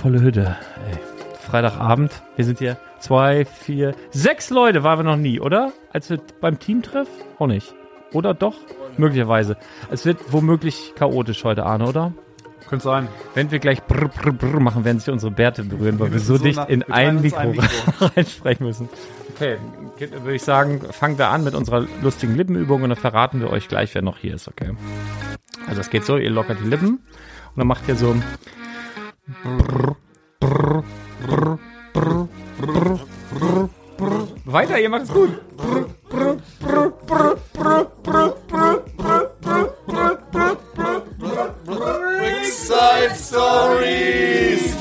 volle Hütte. Ey. Freitagabend. Wir sind hier zwei, vier, sechs Leute waren wir noch nie, oder? Als wir beim Teamtreff? Auch nicht. Oder doch? Möglicherweise. Es wird womöglich chaotisch heute, Arne, oder? Könnte sein. Wenn wir gleich brr, brr, brr machen, werden sich unsere Bärte berühren, weil wir müssen so so dicht nah- in wir ein Mikro, ein Mikro. reinsprechen müssen. Okay, würde ich sagen, fangen wir an mit unserer lustigen Lippenübung und dann verraten wir euch gleich, wer noch hier ist, okay? Also es geht so, ihr lockert die Lippen und dann macht ihr so Weiter, ihr macht es gut. Side Stories.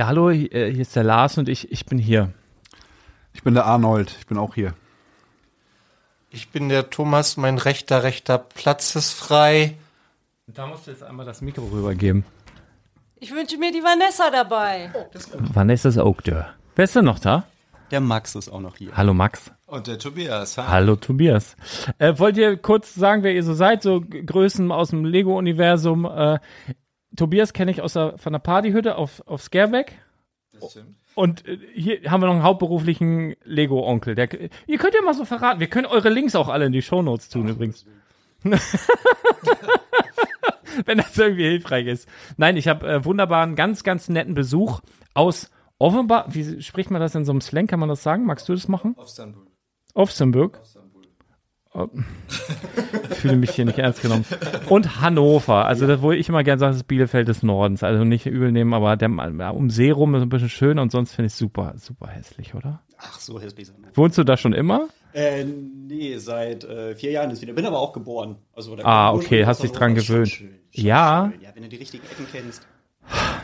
Ja, hallo, hier äh, hier ist der Lars und ich, ich bin hier. Ich bin der Arnold. Ich bin auch hier. Ich bin der Thomas, mein rechter, rechter Platz ist frei. Da musst du jetzt einmal das Mikro rübergeben. Ich wünsche mir die Vanessa dabei. Vanessa ist auch da. Wer ist denn noch da? Der Max ist auch noch hier. Hallo Max. Und der Tobias. Hi. Hallo Tobias. Äh, wollt ihr kurz sagen, wer ihr so seid? So Größen aus dem Lego-Universum. Äh, Tobias kenne ich aus der, von der Partyhütte auf, auf Scareback. Und äh, hier haben wir noch einen hauptberuflichen Lego-Onkel. Der, ihr könnt ja mal so verraten. Wir können eure Links auch alle in die Shownotes tun übrigens. Wenn das irgendwie hilfreich ist. Nein, ich habe äh, wunderbaren, ganz, ganz netten Besuch aus Offenbach. Wie spricht man das in so einem Slang? Kann man das sagen? Magst du das machen? Offenburg. Oh. Ich fühle mich hier nicht ernst genommen. Und Hannover. Also, das, wo ich immer gerne sage, das ist Bielefeld des Nordens. Also nicht übel nehmen, aber der, um See rum ist ein bisschen schön und sonst finde ich es super, super hässlich, oder? Ach so, hässlich. Wohnst du da schon immer? Äh, nee, seit äh, vier Jahren ist wieder. Bin aber auch geboren. Also, Ah, okay, hast dich dran gewöhnt. schön, schon Ja. Schön. Ja, wenn du die richtigen Ecken kennst.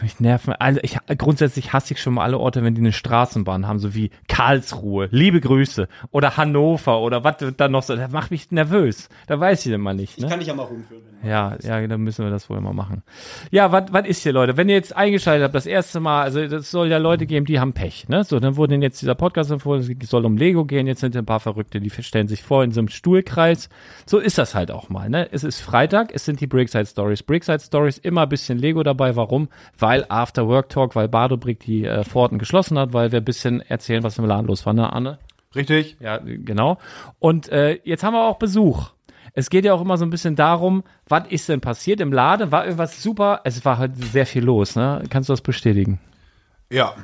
Mich nerven. Also ich grundsätzlich hasse ich schon mal alle Orte, wenn die eine Straßenbahn haben, so wie Karlsruhe, liebe Grüße oder Hannover oder was dann noch so. Das macht mich nervös. Da weiß ich immer nicht. Ich Ne? kann dich ja mal rumführen. Ja, ja, dann müssen wir das wohl mal machen. Ja, was was ist hier, Leute? Wenn ihr jetzt eingeschaltet habt, das erste Mal, also es soll ja Leute geben, die haben Pech, ne? So, dann wurde jetzt dieser Podcast empfohlen, es soll um Lego gehen, jetzt sind ein paar Verrückte, die stellen sich vor in so einem Stuhlkreis. So ist das halt auch mal, ne? Es ist Freitag, es sind die Brickside Stories. Brickside Stories, immer ein bisschen Lego dabei. Warum? Weil After Work Talk, weil Badobrick die äh, Pforten geschlossen hat, weil wir ein bisschen erzählen, was im Laden los war, ne, Anne? Richtig? Ja, genau. Und äh, jetzt haben wir auch Besuch. Es geht ja auch immer so ein bisschen darum, was ist denn passiert im Laden? War irgendwas super? Es war halt sehr viel los, ne? Kannst du das bestätigen? Ja.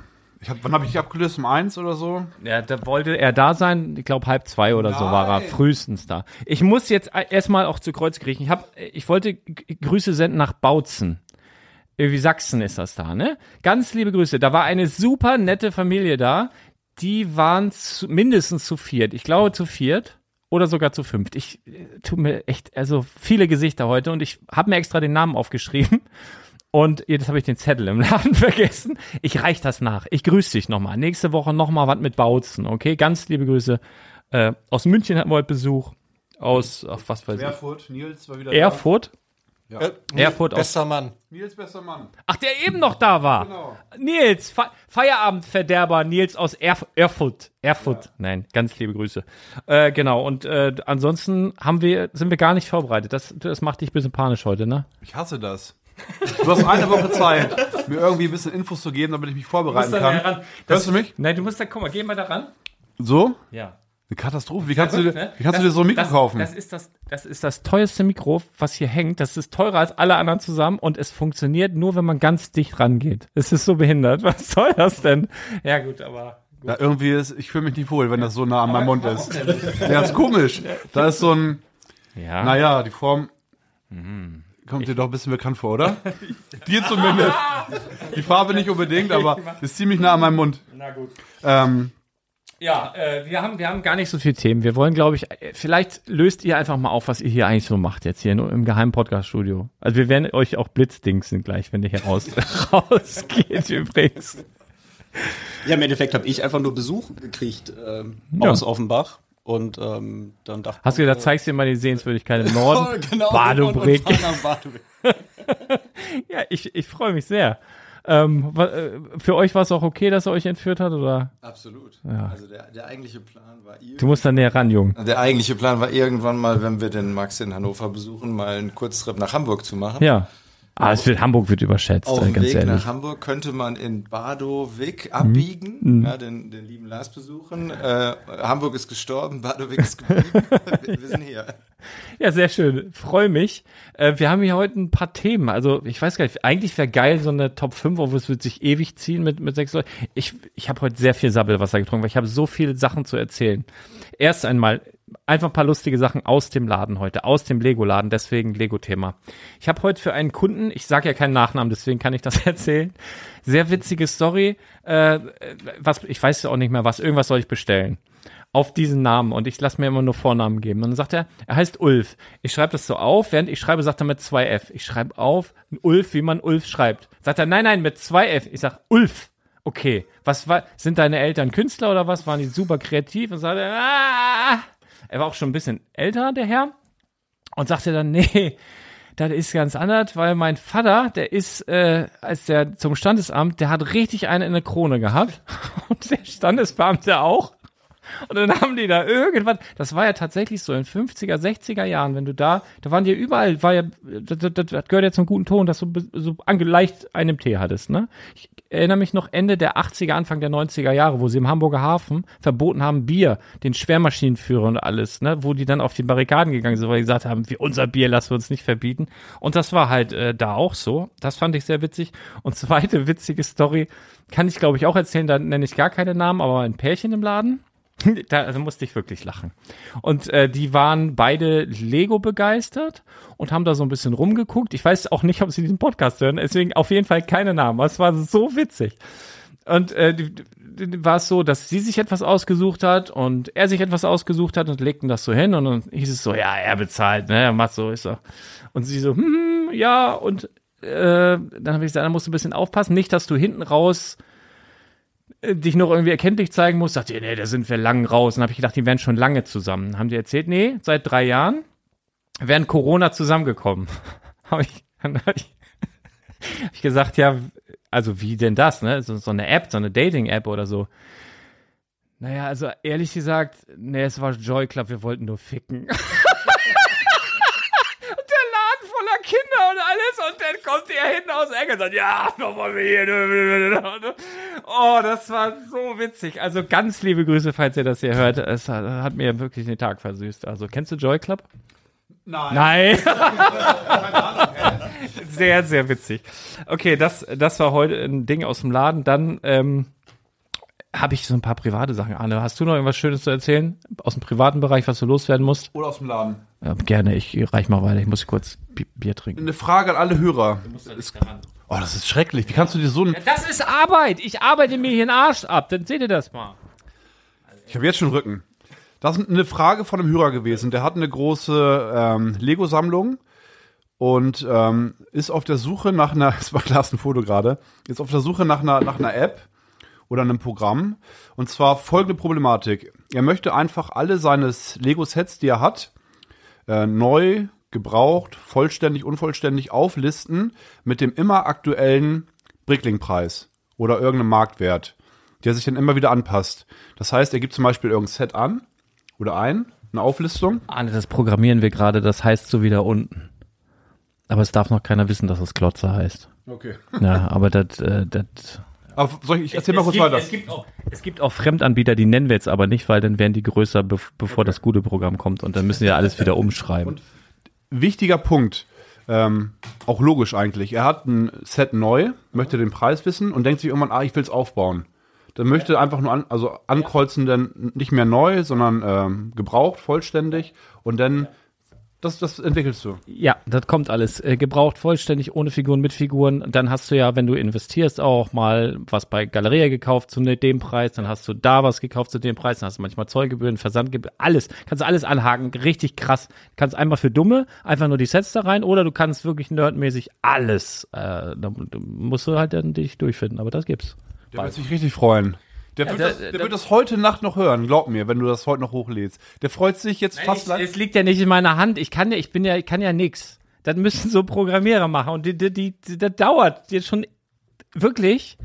Ich hab, wann habe ich abgelöst? Um eins oder so? Ja, da wollte er da sein. Ich glaube, halb zwei oder so war er Nein. frühestens da. Ich muss jetzt erstmal auch zu Kreuz kriechen. Ich, hab, ich wollte Grüße senden nach Bautzen. Irgendwie Sachsen ist das da, ne? Ganz liebe Grüße. Da war eine super nette Familie da. Die waren zu, mindestens zu viert. Ich glaube zu viert oder sogar zu fünft. Ich äh, tut mir echt, also viele Gesichter heute und ich habe mir extra den Namen aufgeschrieben. Und jetzt habe ich den Zettel im Laden vergessen. Ich reich das nach. Ich grüße dich nochmal. Nächste Woche nochmal was mit Bautzen, okay? Ganz liebe Grüße. Äh, aus München hatten wir heute Besuch. Aus, ach, was weiß ich. Erfurt, Nils war wieder Erfurt? Äh, Erfurt aus- Bester Mann. da. Nils, bester Mann. Ach, der eben noch da war. Genau. Nils, Fe Feierabendverderber Nils aus Erf Erfurt. Erfurt. Nein, ganz liebe Grüße. Äh, genau, und äh, ansonsten haben wir, sind wir gar nicht vorbereitet. Das, das macht dich ein bisschen panisch heute, ne? Ich hasse das. Du hast eine Woche Zeit, mir irgendwie ein bisschen Infos zu geben, damit ich mich vorbereiten kann. Hörst du mich? Nein, du musst da, guck mal, geh mal da ran. So? Ja. Eine Katastrophe. Wie kannst, du, dir- Ne? wie kannst du Das- dir so ein Mikro das, kaufen? Das ist das, das ist das teuerste Mikro, was hier hängt. Das ist teurer als alle anderen zusammen und es funktioniert nur, wenn man ganz dicht rangeht. Es ist so behindert. Was soll das denn? Ja, gut, aber. ja, irgendwie ist, ich fühle mich nicht wohl, wenn das so nah an meinem Mund ist. Ja, ist komisch. Da ist so ein, Ja. naja, die Form kommt dir doch ein bisschen bekannt vor, oder? Dir zumindest. Die Farbe nicht unbedingt, aber ist ziemlich nah an meinem Mund. Na gut. Ähm, Ja, äh, wir haben, wir haben gar nicht so viele Themen. Wir wollen, glaube ich, äh, vielleicht löst ihr einfach mal auf, was ihr hier eigentlich so macht jetzt hier in, im geheimen Podcast-Studio. Also wir werden euch auch blitzdingsen gleich, wenn ihr hier raus, rausgeht übrigens. Ja, im Endeffekt habe ich einfach nur Besuch gekriegt ähm, Ja. aus Offenbach. Und ähm, dann dachte Hast du gedacht, zeigst dir mal die Sehenswürdigkeit im Norden? genau, Badobrick. Ja, ich, ich freue mich sehr. Ähm, äh, für euch war es auch okay, dass er euch entführt hat, oder? Absolut. Ja. Also der, der eigentliche Plan war Du musst da näher ran, Jung. der eigentliche Plan war irgendwann mal, wenn wir den Max in Hannover besuchen, mal einen Kurztrip nach Hamburg zu machen. Ja. Ah, es wird, Hamburg wird überschätzt, Auf äh, dem ganz Weg ehrlich. Mhm. nach Hamburg könnte man in Badowik abbiegen, ja, den, den lieben Lars besuchen. Äh, Hamburg ist gestorben, Badowik ist geblieben. wir, wir sind hier. Ja, sehr schön. Freue mich. Äh, wir haben hier heute ein paar Themen. Also, ich weiß gar nicht, eigentlich wäre geil, so eine Top 5, obwohl es wird sich ewig ziehen mit, mit sechs Leuten. Ich, ich habe heute sehr viel Sabbelwasser getrunken, weil ich habe so viele Sachen zu erzählen. Erst einmal einfach ein paar lustige Sachen aus dem Laden heute, aus dem Lego-Laden, deswegen Lego-Thema. Ich habe heute für einen Kunden, ich sage ja keinen Nachnamen, deswegen kann ich das erzählen, sehr witzige Story. Äh, was, ich weiß auch nicht mehr was, irgendwas soll ich bestellen auf diesen Namen und ich lasse mir immer nur Vornamen geben. Und dann sagt er, er heißt Ulf. Ich schreibe das so auf, während ich schreibe, sagt er mit zwei F. Ich schreibe auf Ulf, wie man Ulf schreibt. Sagt er, nein, nein, mit zwei F. Ich sag Ulf. Okay, was war, sind deine Eltern Künstler oder was? Waren die super kreativ? Und sagt er, ah! Er war auch schon ein bisschen älter, der Herr. Und sagte dann, nee, das ist ganz anders, weil mein Vater, der ist, äh, als der zum Standesamt, der hat richtig eine in der Krone gehabt. Und der Standesbeamte auch. Und dann haben die da irgendwann, das war ja tatsächlich so in 50er, 60er Jahren, wenn du da, da waren die überall, war ja, das, das, das gehört ja zum guten Ton, dass du so ange- leicht einen Tee hattest, ne? Ich erinnere mich noch Ende der 80er, Anfang der 90er Jahre, wo sie im Hamburger Hafen verboten haben, Bier, den Schwermaschinenführer und alles, ne? Wo die dann auf die Barrikaden gegangen sind, weil die gesagt haben, wir, unser Bier lassen wir uns nicht verbieten. Und das war halt äh, da auch so. Das fand ich sehr witzig. Und zweite witzige Story kann ich, glaube ich, auch erzählen, da nenne ich gar keine Namen, aber ein Pärchen im Laden. Da musste ich wirklich lachen. Und äh, die waren beide Lego begeistert und haben da so ein bisschen rumgeguckt. Ich weiß auch nicht, ob sie diesen Podcast hören, deswegen auf jeden Fall keine Namen. Es war so witzig. Und äh, war es so, dass sie sich etwas ausgesucht hat und er sich etwas ausgesucht hat und legten das so hin und dann hieß es so, ja, er bezahlt, ne, er macht so, ist so. Und sie so, hm, ja, und äh, dann habe ich gesagt, da musst du ein bisschen aufpassen, nicht, dass du hinten raus dich noch irgendwie erkenntlich zeigen musst. Sagt ihr, nee, da sind wir lang raus. Und habe ich gedacht, die wären schon lange zusammen. Haben die erzählt, nee, seit drei Jahren während Corona zusammengekommen. habe ich, dann habe ich, hab ich gesagt, ja, also wie denn das, ne? So, so eine App, so eine Dating-App oder so. Naja, also ehrlich gesagt, nee, es war Joy Club, wir wollten nur ficken. Und der Laden voller Kinder und alles und dann kommt er hinten aus der Ecke und sagt, ja, noch wollen wir hier. Oh, das war so witzig. Also ganz liebe Grüße, falls ihr das hier hört. Es hat, hat mir wirklich den Tag versüßt. Also kennst du Joy Club? Nein. Nein. sehr, sehr witzig. Okay, das, das war heute ein Ding aus dem Laden. Dann ähm, habe ich so ein paar private Sachen. Arne, hast du noch irgendwas Schönes zu erzählen aus dem privaten Bereich, was du loswerden musst? Oder aus dem Laden. Ja, gerne, ich reich mal weiter. Ich muss kurz Bi- Bier trinken. Eine Frage an alle Hörer. Oh, das ist schrecklich. Wie kannst du dir so ein. Das ist Arbeit. Ich arbeite mir hier den Arsch ab. Dann seht ihr das mal. Ich habe jetzt schon Rücken. Das ist eine Frage von einem Hörer gewesen. Der hat eine große ähm, Lego-Sammlung und ähm, ist auf der Suche nach einer, das war Klaas ein Foto gerade, ist auf der Suche nach einer, nach einer App oder einem Programm. Und zwar folgende Problematik. Er möchte einfach alle seine Lego-Sets, die er hat, äh, neu, gebraucht, vollständig, unvollständig auflisten mit dem immer aktuellen Brickling-Preis oder irgendeinem Marktwert, der sich dann immer wieder anpasst. Das heißt, er gibt zum Beispiel irgendein Set an oder ein, eine Auflistung. Arne, das programmieren wir gerade. Das heißt so wieder unten. Aber es darf noch keiner wissen, dass es Klotzer heißt. Okay. Ja, aber das, äh, das. Aber soll ich, ich erzähl mal es kurz gibt, weiter. Es gibt, auch, es gibt auch Fremdanbieter, die nennen wir jetzt aber nicht, weil dann werden die größer, bev- bevor das gute Programm kommt und dann müssen wir alles wieder umschreiben. Wichtiger Punkt, ähm, auch logisch eigentlich. Er hat ein Set neu, möchte den Preis wissen und denkt sich irgendwann, ah, ich will es aufbauen. Dann möchte einfach nur an, also ankreuzen, dann nicht mehr neu, sondern ähm, gebraucht, vollständig und dann das, das entwickelst du. Ja, das kommt alles. Äh, gebraucht vollständig, ohne Figuren, mit Figuren. Dann hast du ja, wenn du investierst, auch mal was bei Galeria gekauft zu ne- dem Preis. Dann hast du da was gekauft zu dem Preis. Dann hast du manchmal Zollgebühren, Versandgebühren, alles. Kannst du alles anhaken. Richtig krass. Kannst einmal für Dumme einfach nur die Sets da rein oder du kannst wirklich nerdmäßig alles. Äh, da, da musst du halt dann dich durchfinden. Aber das gibt's. Der wird sich richtig freuen. Der, wird, da- das, der da- wird das heute Nacht noch hören, glaub mir, wenn du das heute noch hochlädst. Der freut sich jetzt fast Ich, lang. es liegt ja nicht in meiner Hand. Ich kann ja, ich bin ja, ich kann ja nix. Das müssen so Programmierer machen. Und die, die, die, die, das dauert jetzt schon wirklich,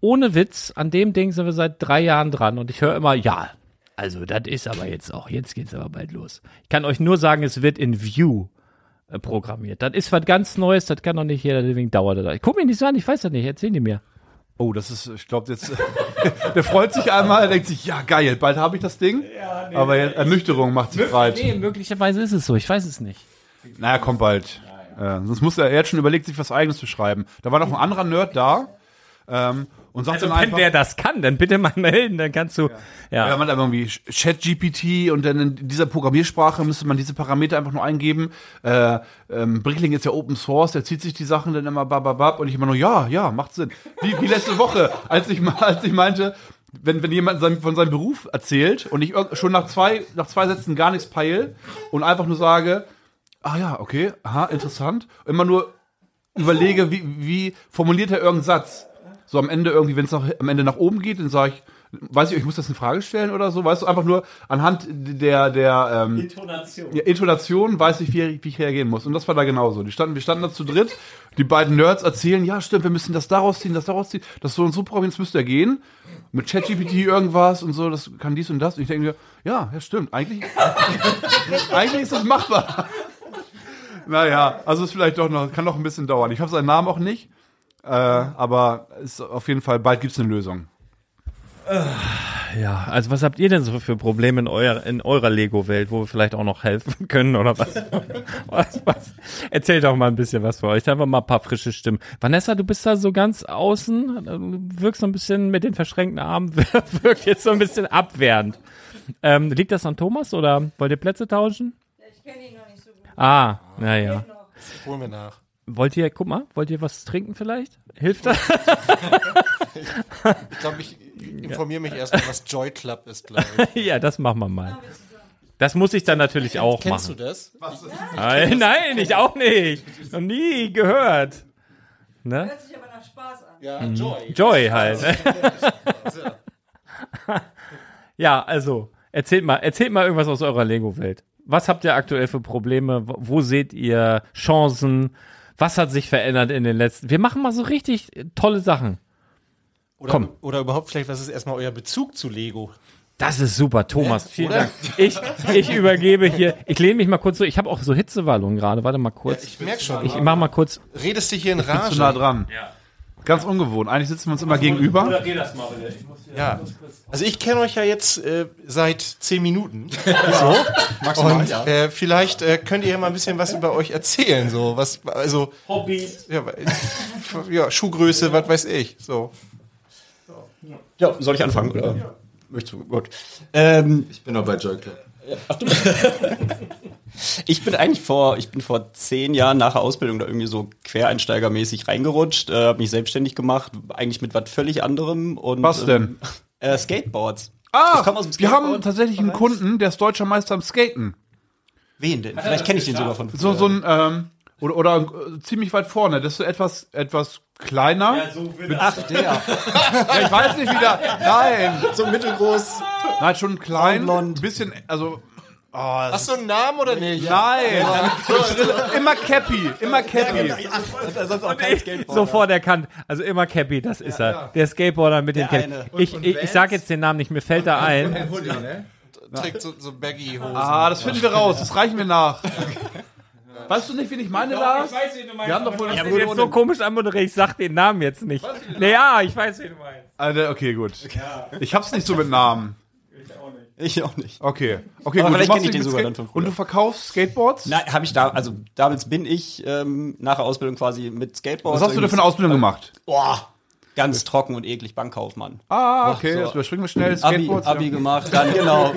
ohne Witz, an dem Ding sind wir seit drei Jahren dran. Und ich höre immer, ja, also das ist aber jetzt auch, jetzt geht's aber bald los. Ich kann euch nur sagen, es wird in View äh, programmiert. Das ist was ganz Neues, das kann doch nicht jeder, deswegen dauert das. Guck mir nicht so an, ich weiß das nicht, erzähl die mir. Oh, das ist, ich glaube jetzt, der freut sich einmal, er denkt sich, ja geil, bald habe ich das Ding. Aber jetzt, Ernüchterung macht sich breit. Nee, möglicherweise ist es so, ich weiß es nicht. Naja, kommt bald. Äh, sonst muss er, er hat schon überlegt, sich was eigenes zu schreiben. Da war noch ein anderer Nerd da ähm, und sagt Also, dann wenn einfach, wer das kann, dann bitte mal melden, dann kannst du, ja. ja, man hat irgendwie Chat-GPT und dann in dieser Programmiersprache müsste man diese Parameter einfach nur eingeben. Äh, ähm, Brickling ist ja Open Source, der zieht sich die Sachen dann immer bababab und ich immer nur, ja, ja, macht Sinn. Wie, wie letzte Woche, als ich, als ich meinte, wenn, wenn jemand von seinem Beruf erzählt und ich schon nach zwei, nach zwei Sätzen gar nichts peil und einfach nur sage, ah ja, okay, aha, interessant, immer nur überlege, wie, wie formuliert er irgendeinen Satz. So am Ende irgendwie, wenn es am Ende nach oben geht, dann sage ich, weiß ich, ich muss das in Frage stellen oder so, weißt du, einfach nur anhand der, der ähm, Intonation. ja, Intonation weiß ich, wie, wie ich reagieren muss. Und das war da genauso. Die standen, wir standen da zu dritt, die beiden Nerds erzählen, ja, stimmt, wir müssen das daraus ziehen, das daraus ziehen, das so und so programmieren, das müsste ja gehen. Mit ChatGPT irgendwas und so, das kann dies und das. Und ich denke mir, ja, ja, stimmt, eigentlich, eigentlich ist das machbar. Naja, also ist vielleicht doch noch, kann noch ein bisschen dauern. Ich habe seinen Namen auch nicht, äh, aber ist auf jeden Fall, bald gibt's eine Lösung. Ja, also was habt ihr denn so für Probleme in, euer, in eurer Lego-Welt, wo wir vielleicht auch noch helfen können oder was? was, was? Erzählt doch mal ein bisschen was für euch. Einfach mal ein paar frische Stimmen. Vanessa, du bist da so ganz außen, du wirkst so ein bisschen mit den verschränkten Armen, wirkt jetzt so ein bisschen abwehrend. Ähm, liegt das an Thomas oder wollt ihr Plätze tauschen? Ich kenne ihn noch nicht so gut. Ah, naja. Holen wir nach. Wollt ihr, guck mal, wollt ihr was trinken vielleicht? Hilft das? Ich glaube, ich informiere mich erstmal, was Joy Club ist, glaube ich. ja, das machen wir mal. Das muss ich dann natürlich auch Kennst machen. du das? Nein, nein, ich auch nicht. Noch nie gehört. Ne? Hört sich aber nach Spaß an. Ja, Joy. Joy halt. ja, also, erzählt mal, erzählt mal irgendwas aus eurer Lego-Welt. Was habt ihr aktuell für Probleme? Wo seht ihr Chancen? Was hat sich verändert in den letzten? Wir machen mal so richtig tolle Sachen. Oder, Komm. oder überhaupt vielleicht, was ist erstmal euer Bezug zu Lego? Das ist super, Thomas. Vielen oder? Dank. Ich, ich übergebe hier. Ich lehne mich mal kurz so. Ich habe auch so Hitzewallungen gerade. Warte mal kurz. Ich merke schon. Ich mach mal kurz. redest dich hier in Zu nah Rage. dran. Ganz ungewohnt. Eigentlich sitzen wir uns immer gegenüber. Ja. Also ich kenne euch ja jetzt äh, seit zehn Minuten. Maximal, Und ja. äh, vielleicht äh, könnt ihr ja mal ein bisschen was über euch erzählen. So, was, also. Hobbys. Ja, ja Schuhgröße, was weiß ich. So. Ja, soll ich anfangen? Oder? Möchtest du? Gut. Ähm, Ich bin noch bei Joy Club. ich bin eigentlich vor, ich bin vor zehn Jahren nach der Ausbildung da irgendwie so quereinsteigermäßig reingerutscht, äh, habe mich selbstständig gemacht, eigentlich mit was völlig anderem und Was denn? Ähm, äh, Skateboards. Ah, dem wir haben Skateboard- tatsächlich einen Kunden, der ist deutscher Meister im Skaten. Wen denn? Vielleicht kenne ich den sogar von früher. So, so ein, ähm, oder, oder äh, ziemlich weit vorne. Das ist so etwas, etwas kleiner. Ja, Ach, der. ich weiß nicht, wie der, nein. so mittelgroß. Nein, schon klein. Ein bisschen, also, oh, Hast du einen Namen oder nicht? nein. immer Cappy, immer Cappy. Skateboard. Sofort erkannt. Also immer Cappy, das ist er. Der Skateboarder mit dem Cappy. Ich, ich, ich sag jetzt den Namen nicht, mir fällt da ein. Trägt so, so Baggy-Hosen. Ah, das finden wir raus, das reichen wir nach. Weißt du nicht, wen ich meine, Lars? Wir haben doch wohl Ich bin jetzt so komisch anmoderiert, ich sag den Namen jetzt nicht. Naja, ich weiß, wen du meinst. Alter, okay, gut. Ich hab's nicht so mit Namen. Ich auch nicht. Okay. Okay, Aber gut. vielleicht du machst kenn ich den sogar Skate- dann von früher. Und du verkaufst Skateboards? Nein, habe ich da, also damals bin ich ähm, nach der Ausbildung quasi mit Skateboard. Was hast du denn für eine Ausbildung gemacht? Boah, ganz trocken und eklig, Bankkaufmann. Ah, okay, so. das überspringen wir schnell. Abi. Abi ja. gemacht, dann genau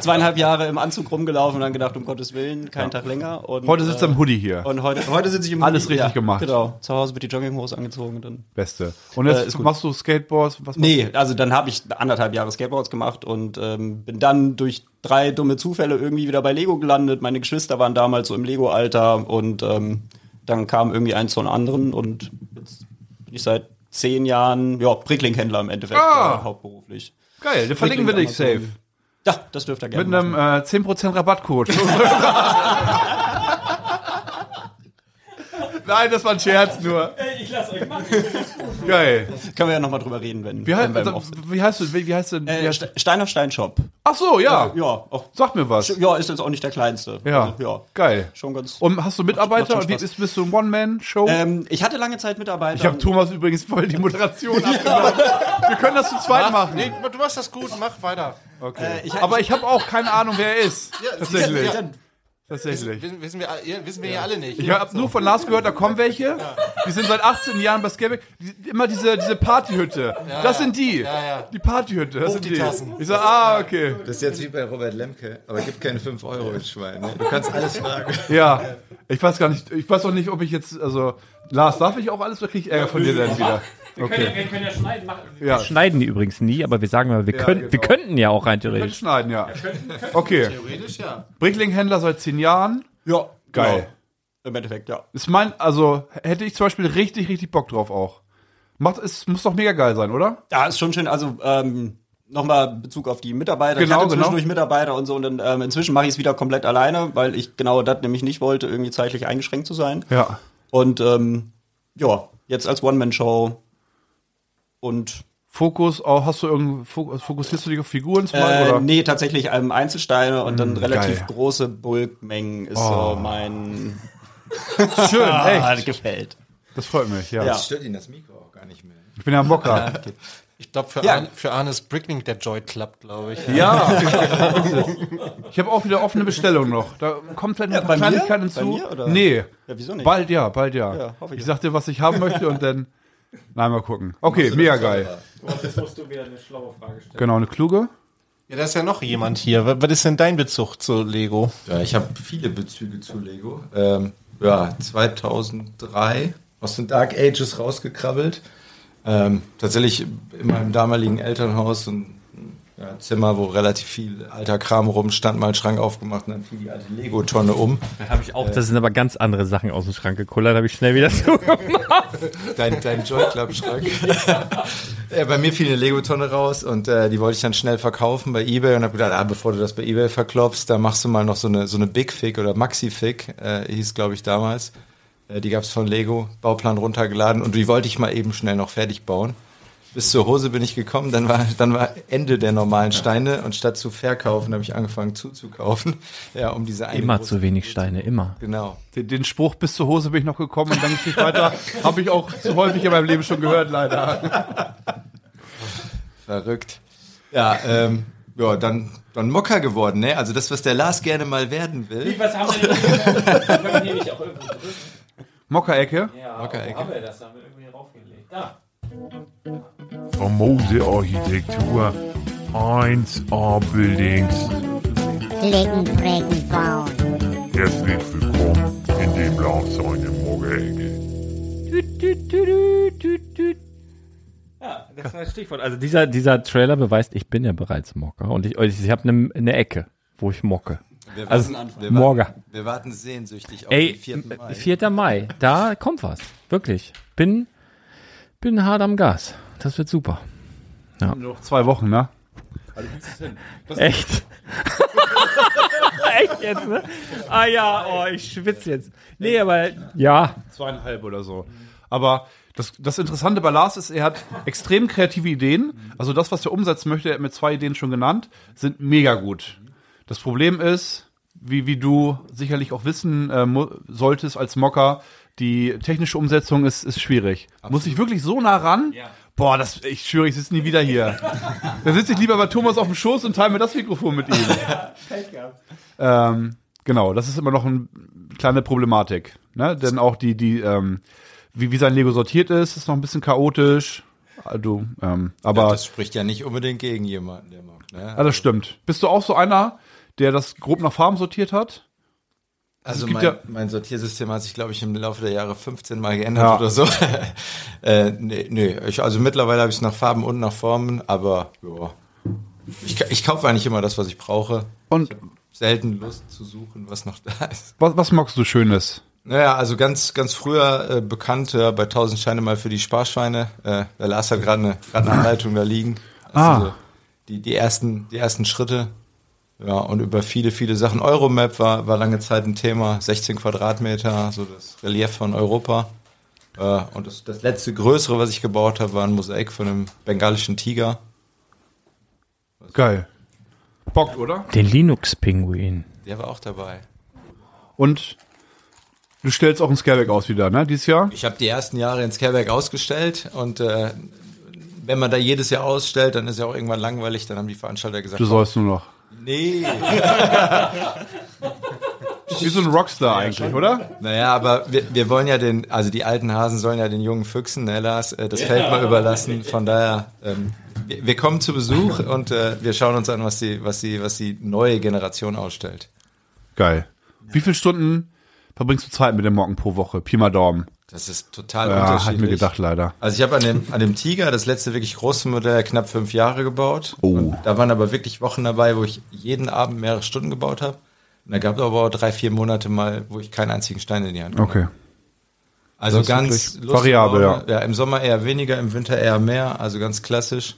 zweieinhalb Jahre im Anzug rumgelaufen und dann gedacht, um Gottes Willen, keinen Tag länger. Und, Heute sitzt er im Hoodie hier. Und heute, heute sitze ich im Alles Hoodie, richtig gemacht. Genau. Zu Hause wird die Jogginghose angezogen und dann. Beste. Und jetzt Äh, machst du Skateboards? Was Nee, also dann habe ich anderthalb Jahre Skateboards gemacht und ähm, bin dann durch drei dumme Zufälle irgendwie wieder bei Lego gelandet. Meine Geschwister waren damals so im Lego-Alter und ähm, dann kam irgendwie eins zum anderen und jetzt bin ich seit zehn Jahren, ja, Bricklink-Händler im Endeffekt, Ah. äh, hauptberuflich. Geil, den verlinken wir dich safe. Ja, das dürft ihr gerne Mit einem machen. äh, 10% Rabattcode. Nein, das war ein Scherz nur. Ich lass euch machen. Geil. Können wir ja nochmal drüber reden, wenn, Wie, heißt, wenn also, wie heißt du? Wie, wie heißt denn? äh, Stein auf Stein Shop. ach so, ja. Ja, auch, Sag mir was. ja, ist jetzt auch nicht der kleinste. Ja. Also, ja. Geil. Schon ganz. Und hast du Mitarbeiter? Macht Wie, bist, bist du ein One-Man-Show? Ähm, ich hatte lange Zeit Mitarbeiter. ich habe Thomas übrigens voll die Moderation abgenommen. Wir können das zu zweit machen. Nee, du machst das gut, mach weiter. Okay. Äh, ich- Aber ich habe auch keine Ahnung, wer er ist. Tatsächlich. Ja, Tatsächlich. wissen, wissen, wir, ja, wissen wir ja alle nicht. Ich habe nur von Lars gehört, da kommen welche. Die sind seit 18 Jahren bei Scareback. Die, immer diese, diese Partyhütte. das sind die. ja. Die Partyhütte. Das sind die die. Tassen. Ich sag, ah, okay. Das ist jetzt wie bei Robert Lemke, aber gibt keine 5 Euro ins Schwein. Ne? Du kannst alles fragen. Ja. Ich weiß gar nicht, ich weiß auch nicht, ob ich jetzt, also, Lars, darf ich auch alles oder krieg ich Ärger von dir dann wieder? Okay. Wir können ja schneiden. Machen. Ja. Wir schneiden die übrigens nie, aber wir sagen mal, wir, können, wir genau. könnten ja auch rein Können theoretisch. schneiden, ja. Okay. Theoretisch ja. Brickling-Händler seit 10 Jahren. Ja, Geil. Genau. Im Endeffekt, ja. Ist mein, also, hätte ich zum Beispiel richtig, richtig Bock drauf auch. Macht, es muss doch mega geil sein, oder? Ja, ist schon schön. Also, ähm, nochmal Bezug auf die Mitarbeiter. ich Genau, hatte zwischendurch genau. Mitarbeiter und so. Und dann, ähm, inzwischen mache ich es wieder komplett alleine, weil ich genau das nämlich nicht wollte, irgendwie zeitlich eingeschränkt zu sein. Ja. Und ähm, ja, jetzt als One-Man-Show. Und Fokus, auch, hast du irgend, fok- fokussierst du dich auf Figuren zum Beispiel, äh, oder? nee, tatsächlich ähm, Einzelsteine und dann relativ geil. große Bulkmengen ist Oh. so mein. Schön, echt. gefällt. Das freut mich, ja. Ja. Das stört ihn das Mikro auch gar nicht mehr. Ich bin ja ein Mocker. Ich glaube, für, Ja. Arne, für Arne ist Bricklink der Joy klappt, glaube ich. Ja. ich habe auch wieder offene Bestellungen noch. Da kommt vielleicht noch ein paar? Kleinigkeiten Bei hinzu. mir, oder? Nee. Ja, wieso nicht? Bald ja, bald ja. Ja, hoffe ich ich doch. sag dir, was ich haben möchte und dann. Nein, mal gucken. Okay, mega geil. Jetzt musst du wieder eine schlaue Frage stellen. Genau, eine kluge. Ja, da ist ja noch jemand hier. Was ist denn dein Bezug zu Lego? Ja, ich habe viele Bezüge zu Lego. Ähm, ja, 2003 aus den Dark Ages rausgekrabbelt. Ähm, tatsächlich in meinem damaligen Elternhaus ein ja, Zimmer, wo relativ viel alter Kram rumstand, mal einen Schrank aufgemacht und dann fiel die alte Lego-Tonne um. Da habe ich auch, das sind aber ganz andere Sachen aus dem Schrank gekullert, habe ich schnell wieder zugemacht. Dein, dein Joy Club Schrank. ja, bei mir fiel eine Lego-Tonne raus und äh, die wollte ich dann schnell verkaufen bei Ebay und habe gedacht, ah, bevor du das bei Ebay verklopfst, da machst du mal noch so eine, so eine Big Fig oder Maxi Fig, äh, hieß glaube ich damals. Äh, die gab's von Lego, Bauplan runtergeladen und die wollte ich mal eben schnell noch fertig bauen. Bis zur Hose bin ich gekommen, dann war, dann war Ende der normalen Steine und statt zu verkaufen, habe ich angefangen zuzukaufen. Ja, um diese eine Immer zu wenig Steine, immer. Genau. Den, den Spruch bis zur Hose bin ich noch gekommen und dann geht's nicht weiter. Habe ich auch zu häufig in meinem Leben schon gehört, leider. Verrückt. Ja, ähm, ja, dann, dann Mocker geworden, ne? Also das, was der Lars gerne mal werden will. Was haben wir denn? Können wir hier nicht auch irgendwo drücken? Mockerecke. Ja, Mockerecke. haben wir das? Da haben wir irgendwie raufgelegt. Da. Famose Architektur. 1A Buildings. Flicken, Flecken, bauen. Herzlich willkommen in dem Lars seine Morgenecke. Ja, das war das Stichwort. Also dieser, dieser Trailer beweist, ich bin ja bereits Mocker und ich, ich habe eine eine Ecke, wo ich mocke. Wir Also, warten, wir Morgen. warten, wir warten sehnsüchtig auf Ey, den 4. Mai. 4. Mai, da kommt was. Wirklich. Bin, bin hart am Gas. Das wird super. Noch zwei Wochen, ne? Echt? Echt jetzt, ne? Ah ja, oh, ich schwitze jetzt. Nee, aber ja. Zweieinhalb oder so. Aber das, das Interessante bei Lars ist, er hat extrem kreative Ideen. Also das, was er umsetzen möchte, er hat mit zwei Ideen schon genannt, sind mega gut. Das Problem ist, wie, wie du sicherlich auch wissen äh, solltest als Mocker, die technische Umsetzung ist, ist schwierig. Muss ich wirklich so nah ran? Boah, das, ich schwöre, ich sitze nie wieder hier. da sitze ich lieber bei Thomas auf dem Schoß und teile mir das Mikrofon mit ihm. ähm, genau, das ist immer noch eine kleine Problematik. Ne? Denn auch die, die, ähm, wie, wie sein Lego sortiert ist, ist noch ein bisschen chaotisch. Also, ähm, aber ja, das spricht ja nicht unbedingt gegen jemanden, der mag. Ne? ja, das stimmt. Bist du auch so einer, der das grob nach Farben sortiert hat? Also mein, ja- mein Sortiersystem hat sich, glaube ich, im Laufe der Jahre 15 Mal geändert Ja. oder so. äh, nee, nee, ich, also mittlerweile habe ich es nach Farben und nach Formen, aber ja. Ich, ich kaufe eigentlich immer das, was ich brauche. Und Selten Lust zu suchen, was noch da ist. was, was magst du Schönes? Naja, also ganz, ganz früher äh, bekannt äh, bei 1000 Scheine mal für die Sparschweine. Äh, der Lars hat gerade eine, gerade eine Anleitung da liegen. Also Ah. so die, die, ersten, die ersten Schritte. Ja, und über viele, viele Sachen. Euromap war, war lange Zeit ein Thema. 16 Quadratmeter, so das Relief von Europa. Äh, und das, das letzte größere, was ich gebaut habe, war ein Mosaik von einem bengalischen Tiger. Geil. Bockt, oder? Den Linux-Pinguin. Der war auch dabei. Und du stellst auch ein Scareback aus wieder, ne, dieses Jahr? Ich habe die ersten Jahre in Scareback ausgestellt und äh, wenn man da jedes Jahr ausstellt, dann ist ja auch irgendwann langweilig. Dann haben die Veranstalter gesagt, Du sollst nur noch. Nee. Wie so ein Rockstar eigentlich, oder? naja, aber wir, wir wollen ja den, also die alten Hasen sollen ja den jungen Füchsen, ne, Lars, äh, das Feld mal überlassen. Von daher, ähm, wir, wir kommen zu Besuch und äh, wir schauen uns an, was die, was die, was die neue Generation ausstellt. Geil. Wie viele Stunden verbringst du Zeit mit dem Mocken pro Woche? Pi mal Daumen. Das ist total Ja, unterschiedlich. hat mir gedacht, leider. Also ich habe an dem, an dem Tiger, das letzte wirklich große Modell, knapp fünf Jahre gebaut. Oh. Und da waren aber wirklich Wochen dabei, wo ich jeden Abend mehrere Stunden gebaut habe. Und da gab es aber auch drei, vier Monate mal, wo ich keinen einzigen Stein in die Hand Okay. habe. Also Das ganz variabel, Laune. ja. Im Sommer eher weniger, im Winter eher mehr. Also ganz klassisch.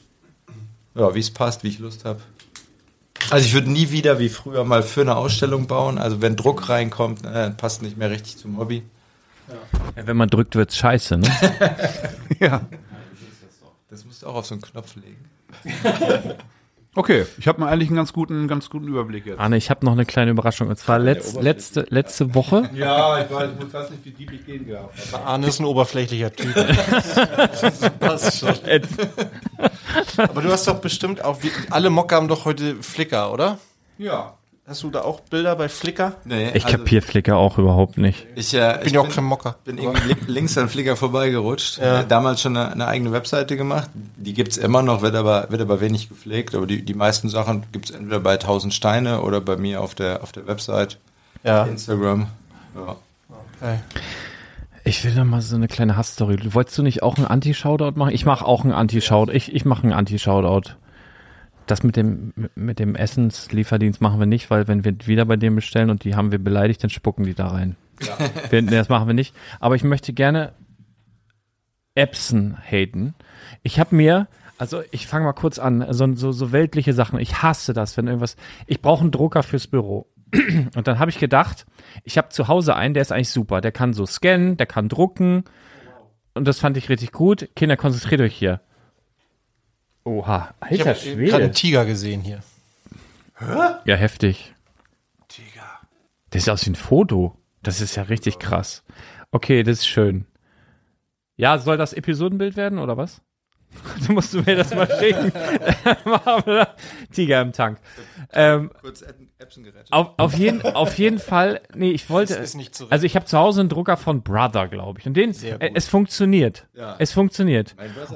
Ja, wie es passt, wie ich Lust habe. Also ich würde nie wieder wie früher mal für eine Ausstellung bauen. Also wenn Druck reinkommt, äh, passt nicht mehr richtig zum Hobby. Ja, wenn man drückt, wird's scheiße, ne? Ja. Das musst du auch auf so einen Knopf legen. Okay, ich habe mal eigentlich einen ganz guten, ganz guten Überblick jetzt. Arne, ich habe noch eine kleine Überraschung. Und zwar letz, letzte, letzte Woche. Ja, ich weiß, ich weiß nicht, wie deep ich gehen darf. Arne ist ein oberflächlicher Typ. Passt schon. Aber du hast doch bestimmt auch, wie- alle Mocker haben doch heute Flickr, oder? Ja. Hast du da auch Bilder bei Flickr? Nee, Ich also- kapier Flickr auch überhaupt nicht. Ich, äh, Bin ja auch kein Mocker. bin irgendwie li- links an Flickr vorbeigerutscht. Ja. Äh, Damals schon eine, eine eigene Webseite gemacht. Die gibt's immer noch, wird aber, wird aber wenig gepflegt. Aber die, die meisten Sachen gibt's entweder bei 1000 Steine oder bei mir auf der, auf der Website, Ja. Instagram. Ja. Okay. Ich will noch mal so eine kleine Hassstory. Wolltest du nicht auch einen Anti-Shoutout machen? Ich mache auch einen Anti-Shoutout. Ich, ich mache einen Anti-Shoutout. Das mit dem, mit dem Essenslieferdienst machen wir nicht, weil wenn wir wieder bei dem bestellen und die haben wir beleidigt, dann spucken die da rein. Wir, nee, das machen wir nicht. Aber ich möchte gerne Epson haten. Ich habe mir, also ich fange mal kurz an, so, so, so weltliche Sachen. Ich hasse das, wenn irgendwas. Ich brauche einen Drucker fürs Büro. Und dann habe ich gedacht, ich habe zu Hause einen, der ist eigentlich super. Der kann so scannen, der kann drucken. Und das fand ich richtig gut. Kinder, konzentriert euch hier. Oha, Ich alter habe gerade Schwede. einen Tiger gesehen hier. Ja, heftig. Tiger. Das sieht aus wie ein Foto. Das ist ja richtig krass. Okay, das ist schön. Ja, soll das Episodenbild werden oder was? Du musst du mir das mal schicken. Tiger im Tank. Ähm, Kurz Epson gerettet. auf, auf, jeden, auf jeden Fall, nee, ich wollte, Das ist nicht zu also ich habe zu Hause einen Drucker von Brother, glaube ich. Und den, Sehr äh, es funktioniert. Ja. Es funktioniert.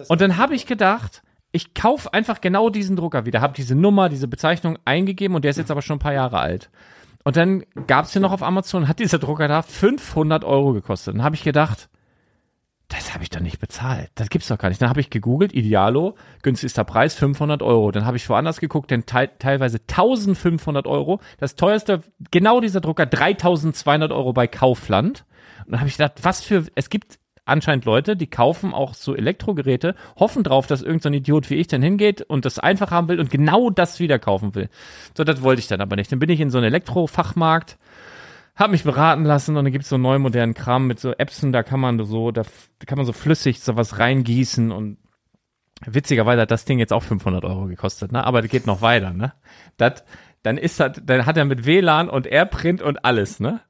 Und dann habe ich gedacht, ich kaufe einfach genau diesen Drucker wieder, habe diese Nummer, diese Bezeichnung eingegeben und der ist jetzt aber schon ein paar Jahre alt. Und dann gab es den noch auf Amazon, hat dieser Drucker da 500 Euro gekostet. Dann habe ich gedacht, das habe ich doch nicht bezahlt. Das gibt's doch gar nicht. Dann habe ich gegoogelt, Idealo, günstigster Preis 500 Euro. Dann habe ich woanders geguckt, denn te teilweise 1500 Euro. Das teuerste, genau dieser Drucker, 3200 Euro bei Kaufland. Und dann habe ich gedacht, was für, es gibt anscheinend Leute, die kaufen auch so Elektrogeräte, hoffen drauf, dass irgendein so Idiot wie ich dann hingeht und das einfach haben will und genau das wieder kaufen will. So, das wollte ich dann aber nicht. Dann bin ich in so einen Elektrofachmarkt, hab mich beraten lassen und dann gibt's so neuen modernen Kram mit so Epson, da kann man so, da, kann man so flüssig sowas reingießen und witzigerweise hat das Ding jetzt auch 500 Euro gekostet, ne? Aber das geht noch weiter, ne? Das, dann ist das, dann hat er mit WLAN und AirPrint und alles, ne?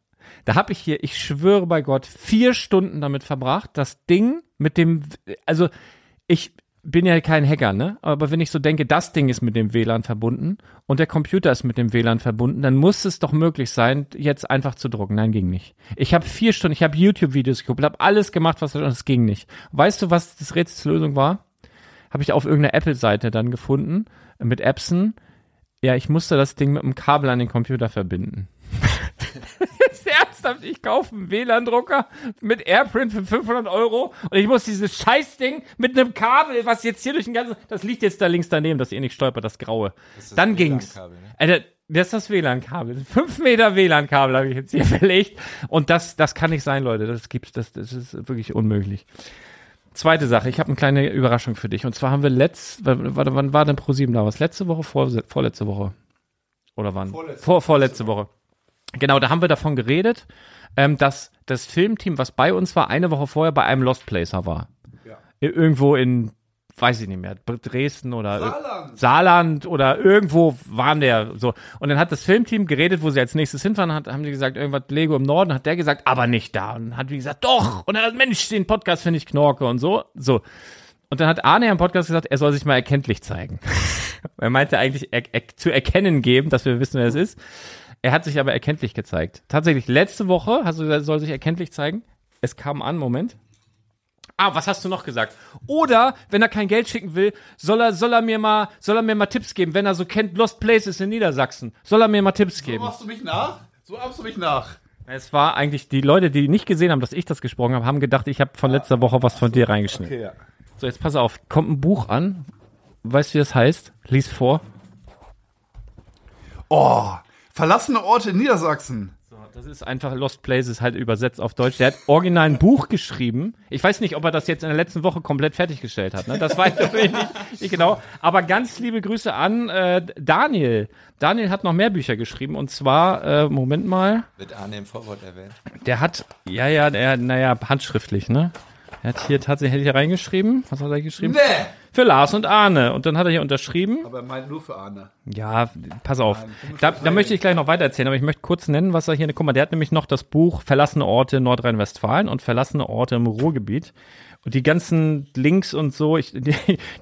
Da habe ich hier, ich schwöre bei Gott, vier Stunden damit verbracht, das Ding mit dem, also ich bin ja kein Hacker, ne? Aber wenn ich so denke, das Ding ist mit dem WLAN verbunden und der Computer ist mit dem WLAN verbunden, dann muss es doch möglich sein, jetzt einfach zu drucken. Nein, ging nicht. Ich habe vier Stunden, ich habe YouTube-Videos geguckt, habe alles gemacht, was und es ging nicht. Weißt du, was das Rätselslösung war? Habe ich auf irgendeiner Apple-Seite dann gefunden mit Epson. Ja, ich musste das Ding mit einem Kabel an den Computer verbinden. Ernsthaft, ich kaufe einen WLAN-Drucker mit AirPrint für 500 Euro und ich muss dieses Scheißding mit einem Kabel, was jetzt hier durch den ganzen, das liegt jetzt da links daneben, dass ihr nicht stolpert, das graue. ist das Dann ging's. Ne? Alter, Das ist das WLAN-Kabel. Fünf Meter WLAN-Kabel habe ich jetzt hier verlegt. Und das, das kann nicht sein, Leute. Das gibt's, das, das ist wirklich unmöglich. Zweite Sache, ich habe eine kleine Überraschung für dich. Und zwar haben wir letzt, warte, wann war denn ProSieben da? Was? Letzte Woche? Vor, vorletzte Woche? Oder wann? Vorletzte. Vor, vorletzte Woche. Genau, da haben wir davon geredet, ähm, dass das Filmteam, was bei uns war, eine Woche vorher bei einem Lost Placer war. Ja. Irgendwo in, weiß ich nicht mehr, Dresden oder Saarland. Saarland oder irgendwo waren der so. Und dann hat das Filmteam geredet, wo sie als nächstes hinfahren, hat, haben die gesagt, irgendwas Lego im Norden, hat der gesagt, aber nicht da. Und hat wie gesagt, doch. Und dann hat Mensch, den Podcast finde ich knorke und so. So. Und dann hat Arne im Podcast gesagt, er soll sich mal erkenntlich zeigen. er meinte eigentlich er, er, zu erkennen geben, dass wir wissen, wer es ist. Er hat sich aber erkenntlich gezeigt. Tatsächlich, letzte Woche hast du gesagt, er soll sich erkenntlich zeigen. Es kam an, Moment. Ah, was hast du noch gesagt? Oder, wenn er kein Geld schicken will, soll er, soll er mir mal, soll er mir mal Tipps geben, wenn er so kennt Lost Places in Niedersachsen. Soll er mir mal Tipps So geben? machst du mich nach? So ahmst du mich nach. Es war eigentlich die Leute, die nicht gesehen haben, dass ich das gesprochen habe, haben gedacht, ich habe von letzter Woche was von dir reingeschnitten. Okay, ja. So, jetzt pass auf. Kommt ein Buch an. Weißt du, wie das heißt? Lies vor. Oh, verlassene Orte in Niedersachsen. Das ist einfach Lost Places halt übersetzt auf Deutsch. Der hat original ein Buch geschrieben. Ich weiß nicht, ob er das jetzt in der letzten Woche komplett fertiggestellt hat. Ne? Das weiß ich natürlich nicht, nicht genau. Aber ganz liebe Grüße an äh, Daniel. Daniel hat noch mehr Bücher geschrieben. Und zwar, äh, Moment mal, Wird Arne im Vorwort erwähnt. der hat, ja, ja, der, naja, handschriftlich, ne? Er hat hier tatsächlich hier reingeschrieben. Was hat er geschrieben? Nee. Für Lars und Arne. Und dann hat er hier unterschrieben. Aber er meint nur für Arne. Ja, pass auf. Da, da möchte ich gleich noch weiter erzählen, aber ich möchte kurz nennen, was er hier, guck mal, der hat nämlich noch das Buch Verlassene Orte in Nordrhein-Westfalen und Verlassene Orte im Ruhrgebiet. Und die ganzen Links und so, ich, die,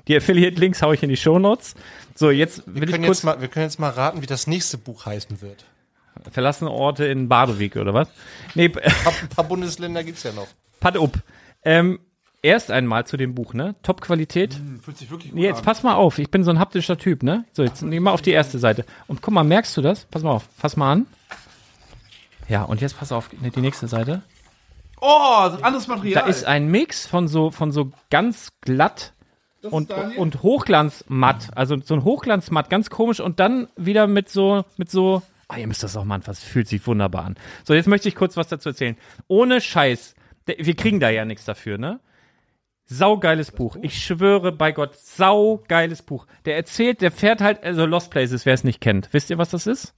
die Affiliate-Links hau ich in die Shownotes. So, jetzt will Wir ich können, kurz jetzt mal, wir können jetzt mal raten, wie das nächste Buch heißen wird. Verlassene Orte in Badewig, oder was? Nee, Ein paar, Bundesländer gibt's ja noch. patt up. Ähm, erst einmal zu dem Buch, ne? Top-Qualität. Fühlt sich wirklich gut Nee, jetzt an. pass mal auf, ich bin so ein haptischer Typ, ne? So, jetzt nehmen wir auf die erste Seite. Und guck mal, merkst du das? Pass mal auf, fass mal an. Ja, und jetzt pass auf, ne, die nächste Seite. Oh, anderes Da Material. ist ein Mix von so, von so ganz glatt und, und Hochglanzmatt. Also so ein Hochglanzmatt, ganz komisch. Und dann wieder mit so, mit so, ah, ihr müsst das auch mal anfassen, fühlt sich wunderbar an. So, jetzt möchte ich kurz was dazu erzählen. Ohne Scheiß, wir kriegen da ja nichts dafür, ne? Saugeiles Buch. Ich schwöre bei Gott, saugeiles Buch. Der erzählt, der fährt halt, also Lost Places, wer es nicht kennt. Wisst ihr, was das ist?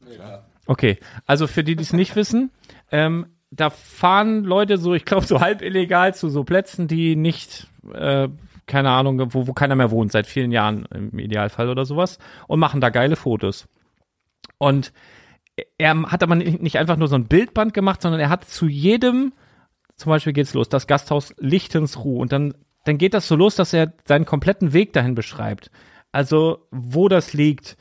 Okay, also für die, die es nicht wissen, ähm, da fahren Leute so, ich glaube, so halb illegal zu so Plätzen, die nicht, äh, keine Ahnung, wo, wo keiner mehr wohnt, seit vielen Jahren im Idealfall oder sowas, und machen da geile Fotos. Und er hat aber nicht nicht einfach nur so ein Bildband gemacht, sondern er hat zu jedem, zum Beispiel geht's los, das Gasthaus Lichtensruh und dann, dann geht das so los, dass er seinen kompletten Weg dahin beschreibt. Also, wo das liegt,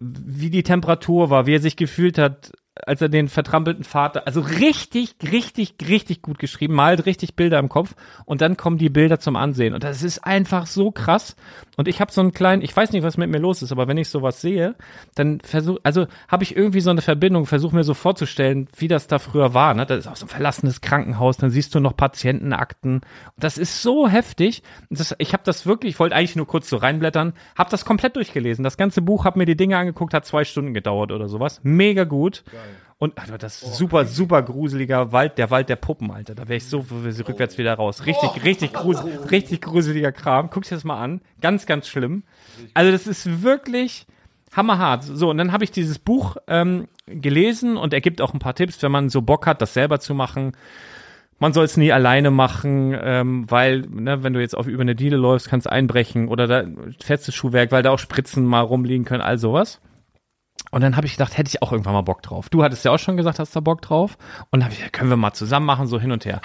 wie die Temperatur war, wie er sich gefühlt hat, als er den vertrampelten Vater, also richtig, richtig, richtig gut geschrieben, malt richtig Bilder im Kopf und dann kommen die Bilder zum Ansehen und das ist einfach so krass und ich habe so einen kleinen, ich weiß nicht, was mit mir los ist, aber wenn ich sowas sehe, dann versuche, also habe ich irgendwie so eine Verbindung, versuche mir so vorzustellen, wie das da früher war, ne? Das ist auch so ein verlassenes Krankenhaus, dann siehst du noch Patientenakten. Das ist so heftig. Das, ich habe das wirklich, ich wollte eigentlich nur kurz so reinblättern, habe das komplett durchgelesen. Das ganze Buch, habe mir die Dinge angeguckt, hat zwei Stunden gedauert oder sowas. Mega gut. Und also das ist super, super gruseliger Wald, der Wald der Puppen, Alter. Da wäre ich so rückwärts wieder raus. Richtig, richtig, grus, richtig gruseliger Kram. Guck dir das mal an. Ganz, ganz schlimm. Also das ist wirklich hammerhart. So, und dann habe ich dieses Buch ähm, gelesen und er gibt auch ein paar Tipps, wenn man so Bock hat, das selber zu machen. Man soll es nie alleine machen, ähm, weil, ne, wenn du jetzt auf über eine Diele läufst, kannst du einbrechen oder da festes Schuhwerk, weil da auch Spritzen mal rumliegen können, all sowas. Und dann habe ich gedacht, hätte ich auch irgendwann mal Bock drauf. Du hattest ja auch schon gesagt, hast da Bock drauf. Und dann habe ich gesagt, können wir mal zusammen machen, so hin und her.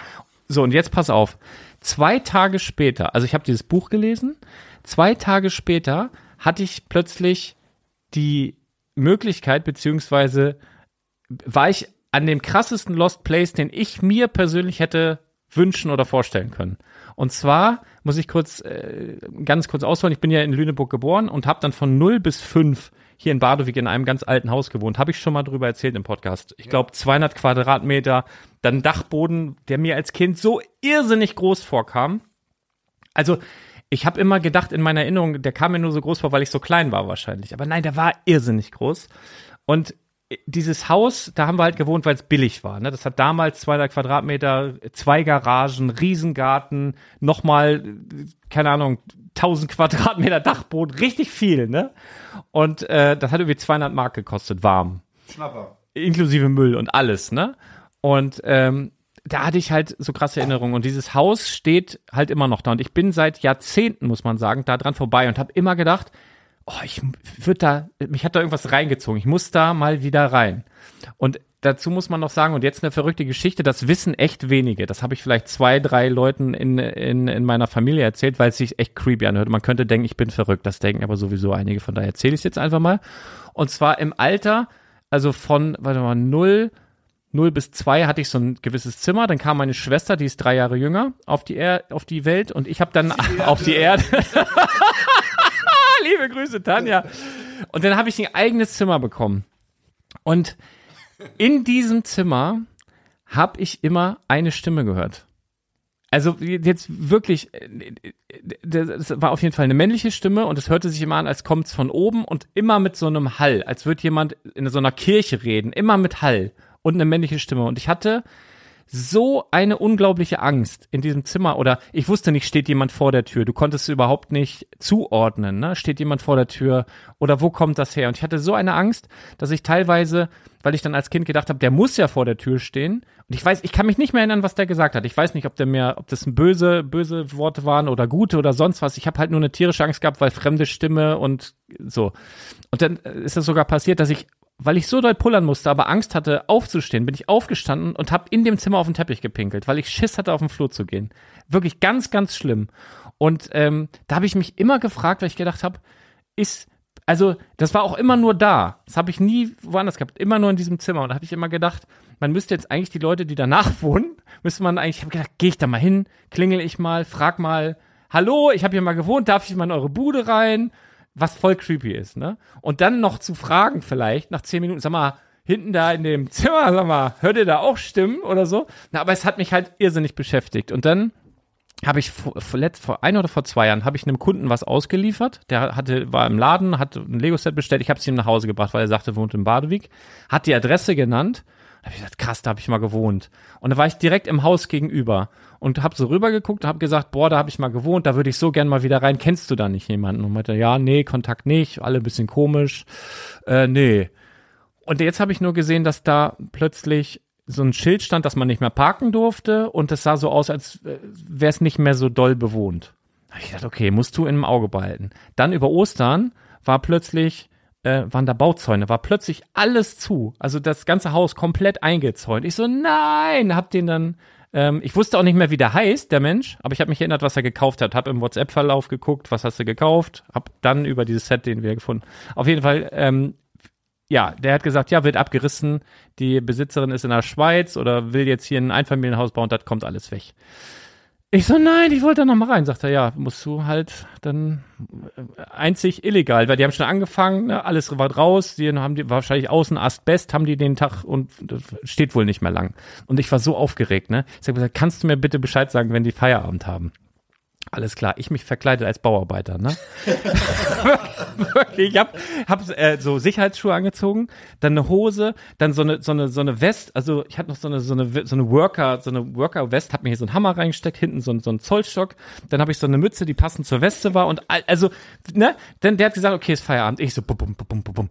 So, und jetzt pass auf. Zwei Tage später, also ich habe dieses Buch gelesen, zwei Tage später hatte ich plötzlich die Möglichkeit, beziehungsweise war ich an dem krassesten Lost Place, den ich mir persönlich hätte wünschen oder vorstellen können. Und zwar muss ich kurz, äh, ganz kurz ausholen. Ich bin ja in Lüneburg geboren und habe dann von 0 bis 5 hier in Badewig in einem ganz alten Haus gewohnt. Habe ich schon mal drüber erzählt im Podcast. Ich glaube 200 Quadratmeter, dann Dachboden, der mir als Kind so irrsinnig groß vorkam. Also ich habe immer gedacht in meiner Erinnerung, der kam mir nur so groß vor, weil ich so klein war wahrscheinlich. Aber nein, der war irrsinnig groß. Und dieses Haus, da haben wir halt gewohnt, weil es billig war. Ne? Das hat damals 200 Quadratmeter, zwei Garagen, Riesengarten, nochmal, keine Ahnung, 1000 Quadratmeter Dachboden, richtig viel. Ne? Und äh, das hat irgendwie 200 Mark gekostet, warm. Schnapper. Inklusive Müll und alles. Ne? Und ähm, da hatte ich halt so krasse Erinnerungen. Und dieses Haus steht halt immer noch da. Und ich bin seit Jahrzehnten, muss man sagen, da dran vorbei und habe immer gedacht, oh, ich würde da, mich hat da irgendwas reingezogen. Ich muss da mal wieder rein. Und dazu muss man noch sagen, und jetzt eine verrückte Geschichte, das wissen echt wenige. Das habe ich vielleicht zwei, drei Leuten in, in, in meiner Familie erzählt, weil es sich echt creepy anhört. Man könnte denken, ich bin verrückt. Das denken aber sowieso einige. Von daher erzähle ich es jetzt einfach mal. Und zwar im Alter, also von, warte mal, null 0 bis 2 hatte ich so ein gewisses Zimmer, dann kam meine Schwester, die ist drei Jahre jünger, auf die, er auf die Welt und ich habe dann auf die Erde. Liebe Grüße, Tanja. Und dann habe ich ein eigenes Zimmer bekommen. Und in diesem Zimmer habe ich immer eine Stimme gehört. Also jetzt wirklich, das war auf jeden Fall eine männliche Stimme und es hörte sich immer an, als kommt es von oben und immer mit so einem Hall, als würde jemand in so einer Kirche reden, immer mit Hall und eine männliche Stimme. Und ich hatte so eine unglaubliche Angst in diesem Zimmer oder ich wusste nicht, steht jemand vor der Tür. Du konntest es überhaupt nicht zuordnen, ne? Steht jemand vor der Tür oder wo kommt das her? Und ich hatte so eine Angst, dass ich teilweise, weil ich dann als Kind gedacht habe, der muss ja vor der Tür stehen. Und ich weiß, ich kann mich nicht mehr erinnern, was der gesagt hat. Ich weiß nicht, ob der mir, ob das ein böse, böse Worte waren oder gute oder sonst was. Ich habe halt nur eine tierische Angst gehabt, weil fremde Stimme und so. Und dann ist es sogar passiert, dass ich weil ich so doll pullern musste, aber Angst hatte, aufzustehen, bin ich aufgestanden und habe in dem Zimmer auf den Teppich gepinkelt, weil ich Schiss hatte, auf den Flur zu gehen. Wirklich ganz, ganz schlimm. Und ähm, da habe ich mich immer gefragt, weil ich gedacht habe, ist, also das war auch immer nur da. Das habe ich nie woanders gehabt, immer nur in diesem Zimmer. Und da habe ich immer gedacht, man müsste jetzt eigentlich die Leute, die danach wohnen, müsste man eigentlich, ich habe gedacht, gehe ich da mal hin, klingel ich mal, frag mal, hallo, ich habe hier mal gewohnt, darf ich mal in eure Bude rein? Was voll creepy ist, ne? Und dann noch zu fragen vielleicht nach zehn Minuten, sag mal, hinten da in dem Zimmer, sag mal, hört ihr da auch Stimmen oder so? Na, aber es hat mich halt irrsinnig beschäftigt. Und dann habe ich vor, vor, ein oder vor zwei Jahren habe ich einem Kunden was ausgeliefert. Der hatte war im Laden, hat ein Lego Set bestellt. Ich habe es ihm nach Hause gebracht, weil er sagte, wohnt in Badewig. Hat die Adresse genannt. Da habe ich gesagt, krass, da habe ich mal gewohnt. Und da war ich direkt im Haus gegenüber und habe so rübergeguckt, habe gesagt, boah, da habe ich mal gewohnt, da würde ich so gern mal wieder rein. Kennst du da nicht jemanden? Und meinte, ja, nee, Kontakt nicht, alle bisschen komisch. Äh, nee. Und jetzt habe ich nur gesehen, dass da plötzlich so ein Schild stand, dass man nicht mehr parken durfte und es sah so aus, als wäre es nicht mehr so doll bewohnt. Da hab ich dachte, okay, musst du im Auge behalten. Dann über Ostern war plötzlich äh, waren da Bauzäune, war plötzlich alles zu. Also das ganze Haus komplett eingezäunt. Ich so, nein, hab den dann ähm, ich wusste auch nicht mehr, wie der heißt, der Mensch, aber ich habe mich erinnert, was er gekauft hat. Hab im WhatsApp-Verlauf geguckt, was hast du gekauft, hab dann über dieses Set den wir gefunden. Auf jeden Fall, ähm, ja, der hat gesagt, ja, wird abgerissen, die Besitzerin ist in der Schweiz oder will jetzt hier ein Einfamilienhaus bauen, das kommt alles weg. Ich so, nein, ich wollte da noch mal rein. Sagt er, ja, musst du halt dann äh, einzig illegal, weil die haben schon angefangen, ne, alles war raus, die haben die wahrscheinlich außen Asbest, haben die den Tag und das steht wohl nicht mehr lang. Und ich war so aufgeregt, ne? Ich sag, kannst du mir bitte Bescheid sagen, wenn die Feierabend haben? Alles klar, ich mich verkleidet als Bauarbeiter, ne? Wirklich, ich hab, hab äh, so Sicherheitsschuhe angezogen, dann eine Hose, dann so eine so eine so eine West, also ich hatte noch so eine so eine so eine Worker, so eine Worker West, hab mir hier so einen Hammer reingesteckt, hinten so, ein, so ein Zollstock, dann habe ich so eine Mütze, die passend zur Weste war und also ne, dann der hat gesagt, okay, ist Feierabend. Ich so bum bum bum bum bum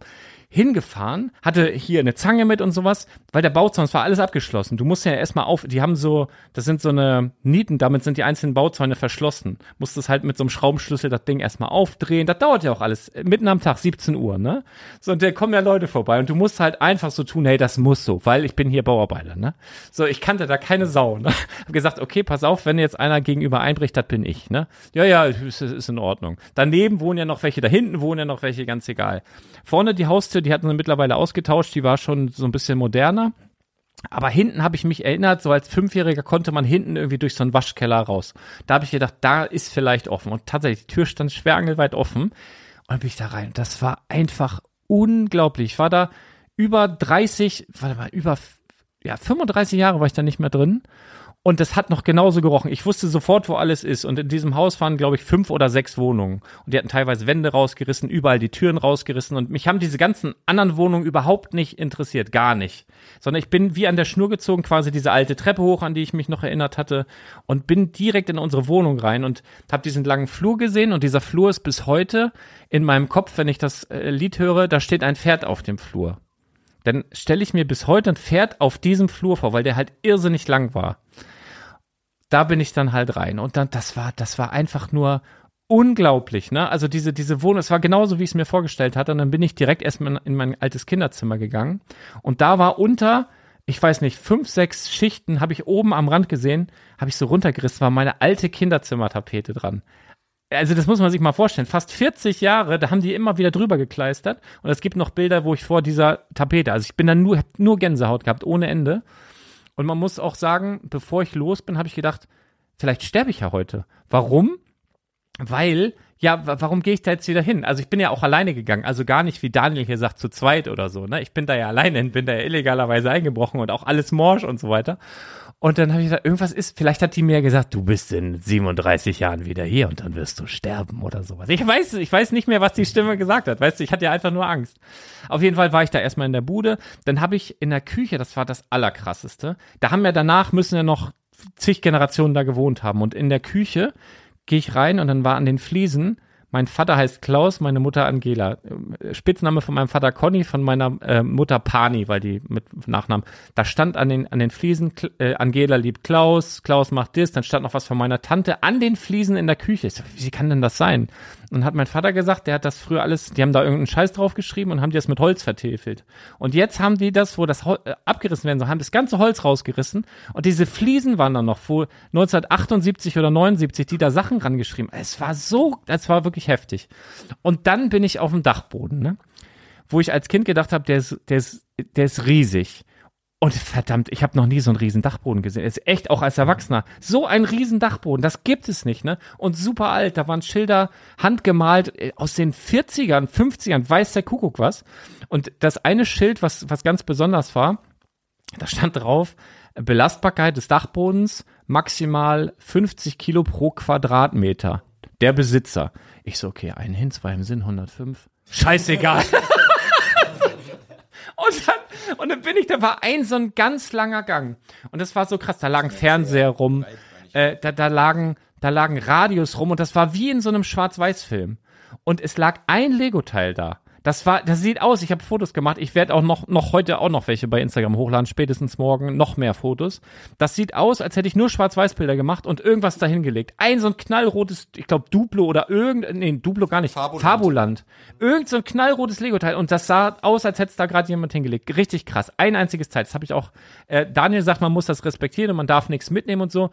hingefahren, hatte hier eine Zange mit und sowas, weil der Bauzaun, es war alles abgeschlossen. Du musst ja erstmal auf, die haben so, das sind so eine Nieten, damit sind die einzelnen Bauzäune verschlossen. Musstest halt mit so einem Schraubenschlüssel das Ding erstmal aufdrehen. Das dauert ja auch alles. Mitten am Tag, 17 Uhr, ne? So, und da kommen ja Leute vorbei und du musst halt einfach so tun, hey, das muss so, weil ich bin hier Bauarbeiter, ne? So, ich kannte da keine Sau, ne? Hab gesagt, okay, pass auf, wenn jetzt einer gegenüber einbricht, das bin ich, ne? Ja, ja, ist, ist in Ordnung. Daneben wohnen ja noch welche, da hinten wohnen ja noch welche, ganz egal. Vorne die Haustür, die hatten sie mittlerweile ausgetauscht, die war schon so ein bisschen moderner. Aber hinten habe ich mich erinnert, so als Fünfjähriger konnte man hinten irgendwie durch so einen Waschkeller raus. Da habe ich gedacht, da ist vielleicht offen. Und tatsächlich, die Tür stand schwerangelweit offen. Und dann bin ich da rein. Das war einfach unglaublich. Ich war da über 30, warte mal, über ja, 35 Jahre war ich da nicht mehr drin. Und das hat noch genauso gerochen. Ich wusste sofort, wo alles ist. Und in diesem Haus waren, glaube ich, fünf oder sechs Wohnungen. Und die hatten teilweise Wände rausgerissen, überall die Türen rausgerissen. Und mich haben diese ganzen anderen Wohnungen überhaupt nicht interessiert. Gar nicht. Sondern ich bin wie an der Schnur gezogen, quasi diese alte Treppe hoch, an die ich mich noch erinnert hatte. Und bin direkt in unsere Wohnung rein und habe diesen langen Flur gesehen. Und dieser Flur ist bis heute in meinem Kopf, wenn ich das äh, Lied höre, da steht ein Pferd auf dem Flur. Dann stelle ich mir bis heute ein Pferd auf diesem Flur vor, weil der halt irrsinnig lang war da bin ich dann halt rein. Und dann, das war, das war einfach nur unglaublich, ne? Also diese, diese Wohnung, es war genauso, wie ich es mir vorgestellt hatte. Und dann bin ich direkt erstmal in mein altes Kinderzimmer gegangen. Und da war unter, ich weiß nicht, fünf, sechs Schichten, habe ich oben am Rand gesehen, habe ich so runtergerissen, war meine alte Kinderzimmertapete dran. Also das muss man sich mal vorstellen. Fast 40 Jahre, da haben die immer wieder drüber gekleistert. Und es gibt noch Bilder, wo ich vor dieser Tapete, also ich bin dann nur, nur Gänsehaut gehabt, ohne Ende. Und man muss auch sagen, bevor ich los bin, habe ich gedacht, vielleicht sterbe ich ja heute. Warum? Weil, ja, wa- warum gehe ich da jetzt wieder hin? Also ich bin ja auch alleine gegangen, also gar nicht, wie Daniel hier sagt, zu zweit oder so. Ne? Ich bin da ja alleine, hin, bin da ja illegalerweise eingebrochen und auch alles morsch und so weiter. Und dann habe ich gesagt, irgendwas ist, vielleicht hat die mir gesagt, du bist in 37 Jahren wieder hier und dann wirst du sterben oder sowas. Ich weiß, ich weiß nicht mehr, was die Stimme gesagt hat. Weißt du, ich hatte ja einfach nur Angst. Auf jeden Fall war ich da erstmal in der Bude. Dann habe ich in der Küche, das war das Allerkrasseste. Da haben ja danach müssen ja noch zig Generationen da gewohnt haben. Und in der Küche gehe ich rein und dann war an den Fliesen, mein Vater heißt Klaus, meine Mutter Angela. Spitzname von meinem Vater Conny, von meiner äh, Mutter Pani, weil die mit Nachnamen. Da stand an den, an den Fliesen, äh, Angela liebt Klaus, Klaus macht das, dann stand noch was von meiner Tante an den Fliesen in der Küche. So, wie kann denn das sein? Und hat mein Vater gesagt, der hat das früher alles, die haben da irgendeinen Scheiß draufgeschrieben und haben die das mit Holz vertäfelt. Und jetzt haben die das, wo das Hol äh, abgerissen werden soll, haben das ganze Holz rausgerissen und diese Fliesen waren dann noch, wo 1978 oder 79 die da Sachen rangeschrieben. Es war so, es war wirklich heftig. Und dann bin ich auf dem Dachboden, ne? Wo ich als Kind gedacht habe, der ist, der ist, der ist riesig. Und verdammt, ich habe noch nie so einen riesen Dachboden gesehen. Ist echt auch als Erwachsener. So ein riesen Dachboden, das gibt es nicht, ne? Und super alt, da waren Schilder handgemalt äh, aus den 40ern, 50ern, weiß der Kuckuck was. Und das eine Schild, was, was ganz besonders war, da stand drauf, Belastbarkeit des Dachbodens maximal 50 Kilo pro Quadratmeter. Der Besitzer. Ich so, okay, einen hin, zwei im Sinn, 105. Scheißegal. Und dann, und dann bin ich, da war ein so ein ganz langer Gang. Und das war so krass, da lagen Fernseher rum, äh, da, da lagen, da lagen Radios rum und das war wie in so einem Schwarz-Weiß-Film. Und es lag ein Lego-Teil da. Das war, das sieht aus, ich habe Fotos gemacht. Ich werde auch noch, noch heute auch noch welche bei Instagram hochladen, spätestens morgen noch mehr Fotos. Das sieht aus, als hätte ich nur Schwarz-Weiß-Bilder gemacht und irgendwas dahingelegt. Ein so ein knallrotes, ich glaube Duplo oder irgend, nee, Duplo gar nicht. Fabuland. Fabuland. Irgend so ein knallrotes Lego-Teil und das sah aus, als hätte es da gerade jemand hingelegt. Richtig krass. Ein einziges Teil. Das habe ich auch, äh, Daniel sagt, man muss das respektieren und man darf nichts mitnehmen und so.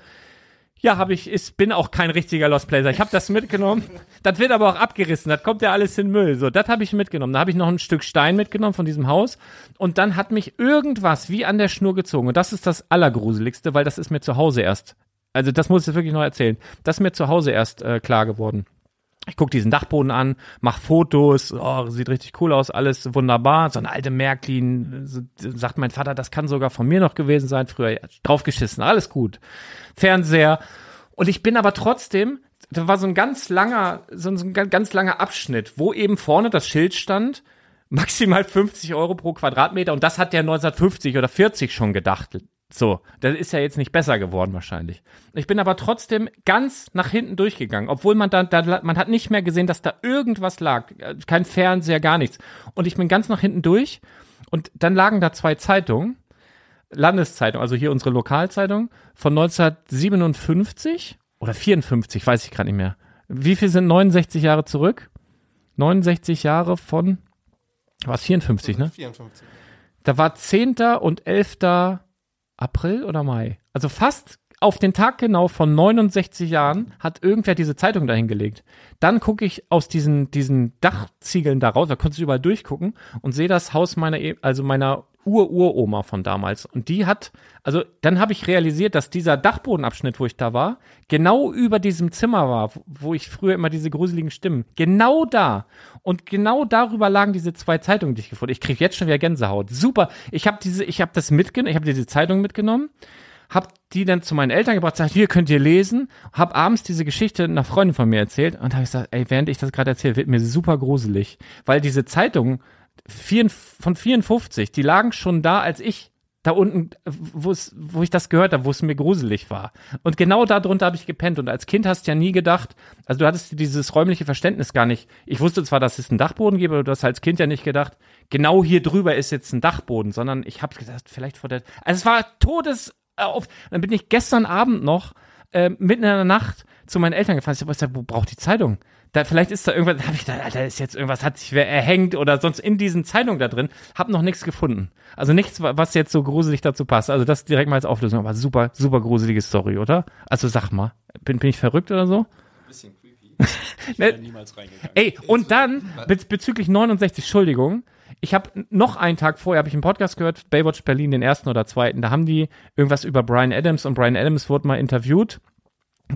Ja, habe ich, ich bin auch kein richtiger Lost Placer. Ich habe das mitgenommen. Das wird aber auch abgerissen. Das kommt ja alles in Müll. So, das habe ich mitgenommen. Da habe ich noch ein Stück Stein mitgenommen von diesem Haus. Und dann hat mich irgendwas wie an der Schnur gezogen. Und das ist das Allergruseligste, weil das ist mir zu Hause erst. Also das muss ich wirklich noch erzählen. Das ist mir zu Hause erst äh, klar geworden. Ich guck diesen Dachboden an, mach Fotos, oh, sieht richtig cool aus, alles wunderbar. So eine alte Märklin, sagt mein Vater, das kann sogar von mir noch gewesen sein, früher draufgeschissen, alles gut. Fernseher. Und ich bin aber trotzdem, da war so ein ganz langer, so ein, so ein ga- ganz langer Abschnitt, wo eben vorne das Schild stand, maximal 50 Euro pro Quadratmeter. Und das hat der 1950 oder 40 schon gedacht. So, das ist ja jetzt nicht besser geworden wahrscheinlich. Ich bin aber trotzdem ganz nach hinten durchgegangen, obwohl man da, da man hat nicht mehr gesehen, dass da irgendwas lag, kein Fernseher, gar nichts. Und ich bin ganz nach hinten durch und dann lagen da zwei Zeitungen, Landeszeitung, also hier unsere Lokalzeitung von 1957 oder 54, weiß ich gerade nicht mehr. Wie viel sind 69 Jahre zurück? 69 Jahre von war es 54, ne? 54. Da war 10. und 11. April oder Mai. Also fast auf den Tag genau von 69 Jahren hat irgendwer diese Zeitung dahingelegt. Dann gucke ich aus diesen, diesen Dachziegeln da raus, da konntest du überall durchgucken und sehe das Haus meiner, E- also meiner Ur-Uroma von damals. Und die hat, also dann habe ich realisiert, dass dieser Dachbodenabschnitt, wo ich da war, genau über diesem Zimmer war, wo- wo ich früher immer diese gruseligen Stimmen, genau da. Und genau darüber lagen diese zwei Zeitungen, die ich gefunden habe. Ich kriege jetzt schon wieder Gänsehaut. Super. Ich habe diese, ich habe das mitgenommen, ich habe diese Zeitung mitgenommen, hab die dann zu meinen Eltern gebracht, sagt, hier könnt ihr lesen, hab abends diese Geschichte einer Freundin von mir erzählt und habe gesagt, ey, während ich das gerade erzähle, wird mir super gruselig, weil diese Zeitung vier- von 54, die lagen schon da, als ich da unten, wo ich das gehört habe, wo es mir gruselig war. Und genau darunter habe ich gepennt. Und als Kind hast du ja nie gedacht, also du hattest dieses räumliche Verständnis gar nicht. Ich wusste zwar, dass es einen Dachboden gibt, aber du hast als Kind ja nicht gedacht, genau hier drüber ist jetzt ein Dachboden, sondern ich habe gedacht, vielleicht vor der. Also es war todes auf. Dann bin ich gestern Abend noch äh, mitten in der Nacht zu meinen Eltern gefahren. Ich habe gesagt, wo braucht die Zeitung? Da, vielleicht ist da irgendwas, da habe ich gedacht, Alter, ist jetzt irgendwas, hat sich wer erhängt oder sonst in diesen Zeitungen da drin. Hab noch nichts gefunden. Also nichts, wa- was jetzt so gruselig dazu passt. Also das direkt mal als Auflösung. Aber super, super gruselige Story, oder? Also sag mal, bin, bin ich verrückt oder so? Bisschen Ne, Niemals reingegangen. Ey, und dann bez bezüglich 69, Entschuldigung, ich habe noch einen Tag vorher habe ich einen Podcast gehört, Baywatch Berlin, den ersten oder zweiten. Da haben die irgendwas über Brian Adams und Brian Adams wurde mal interviewt.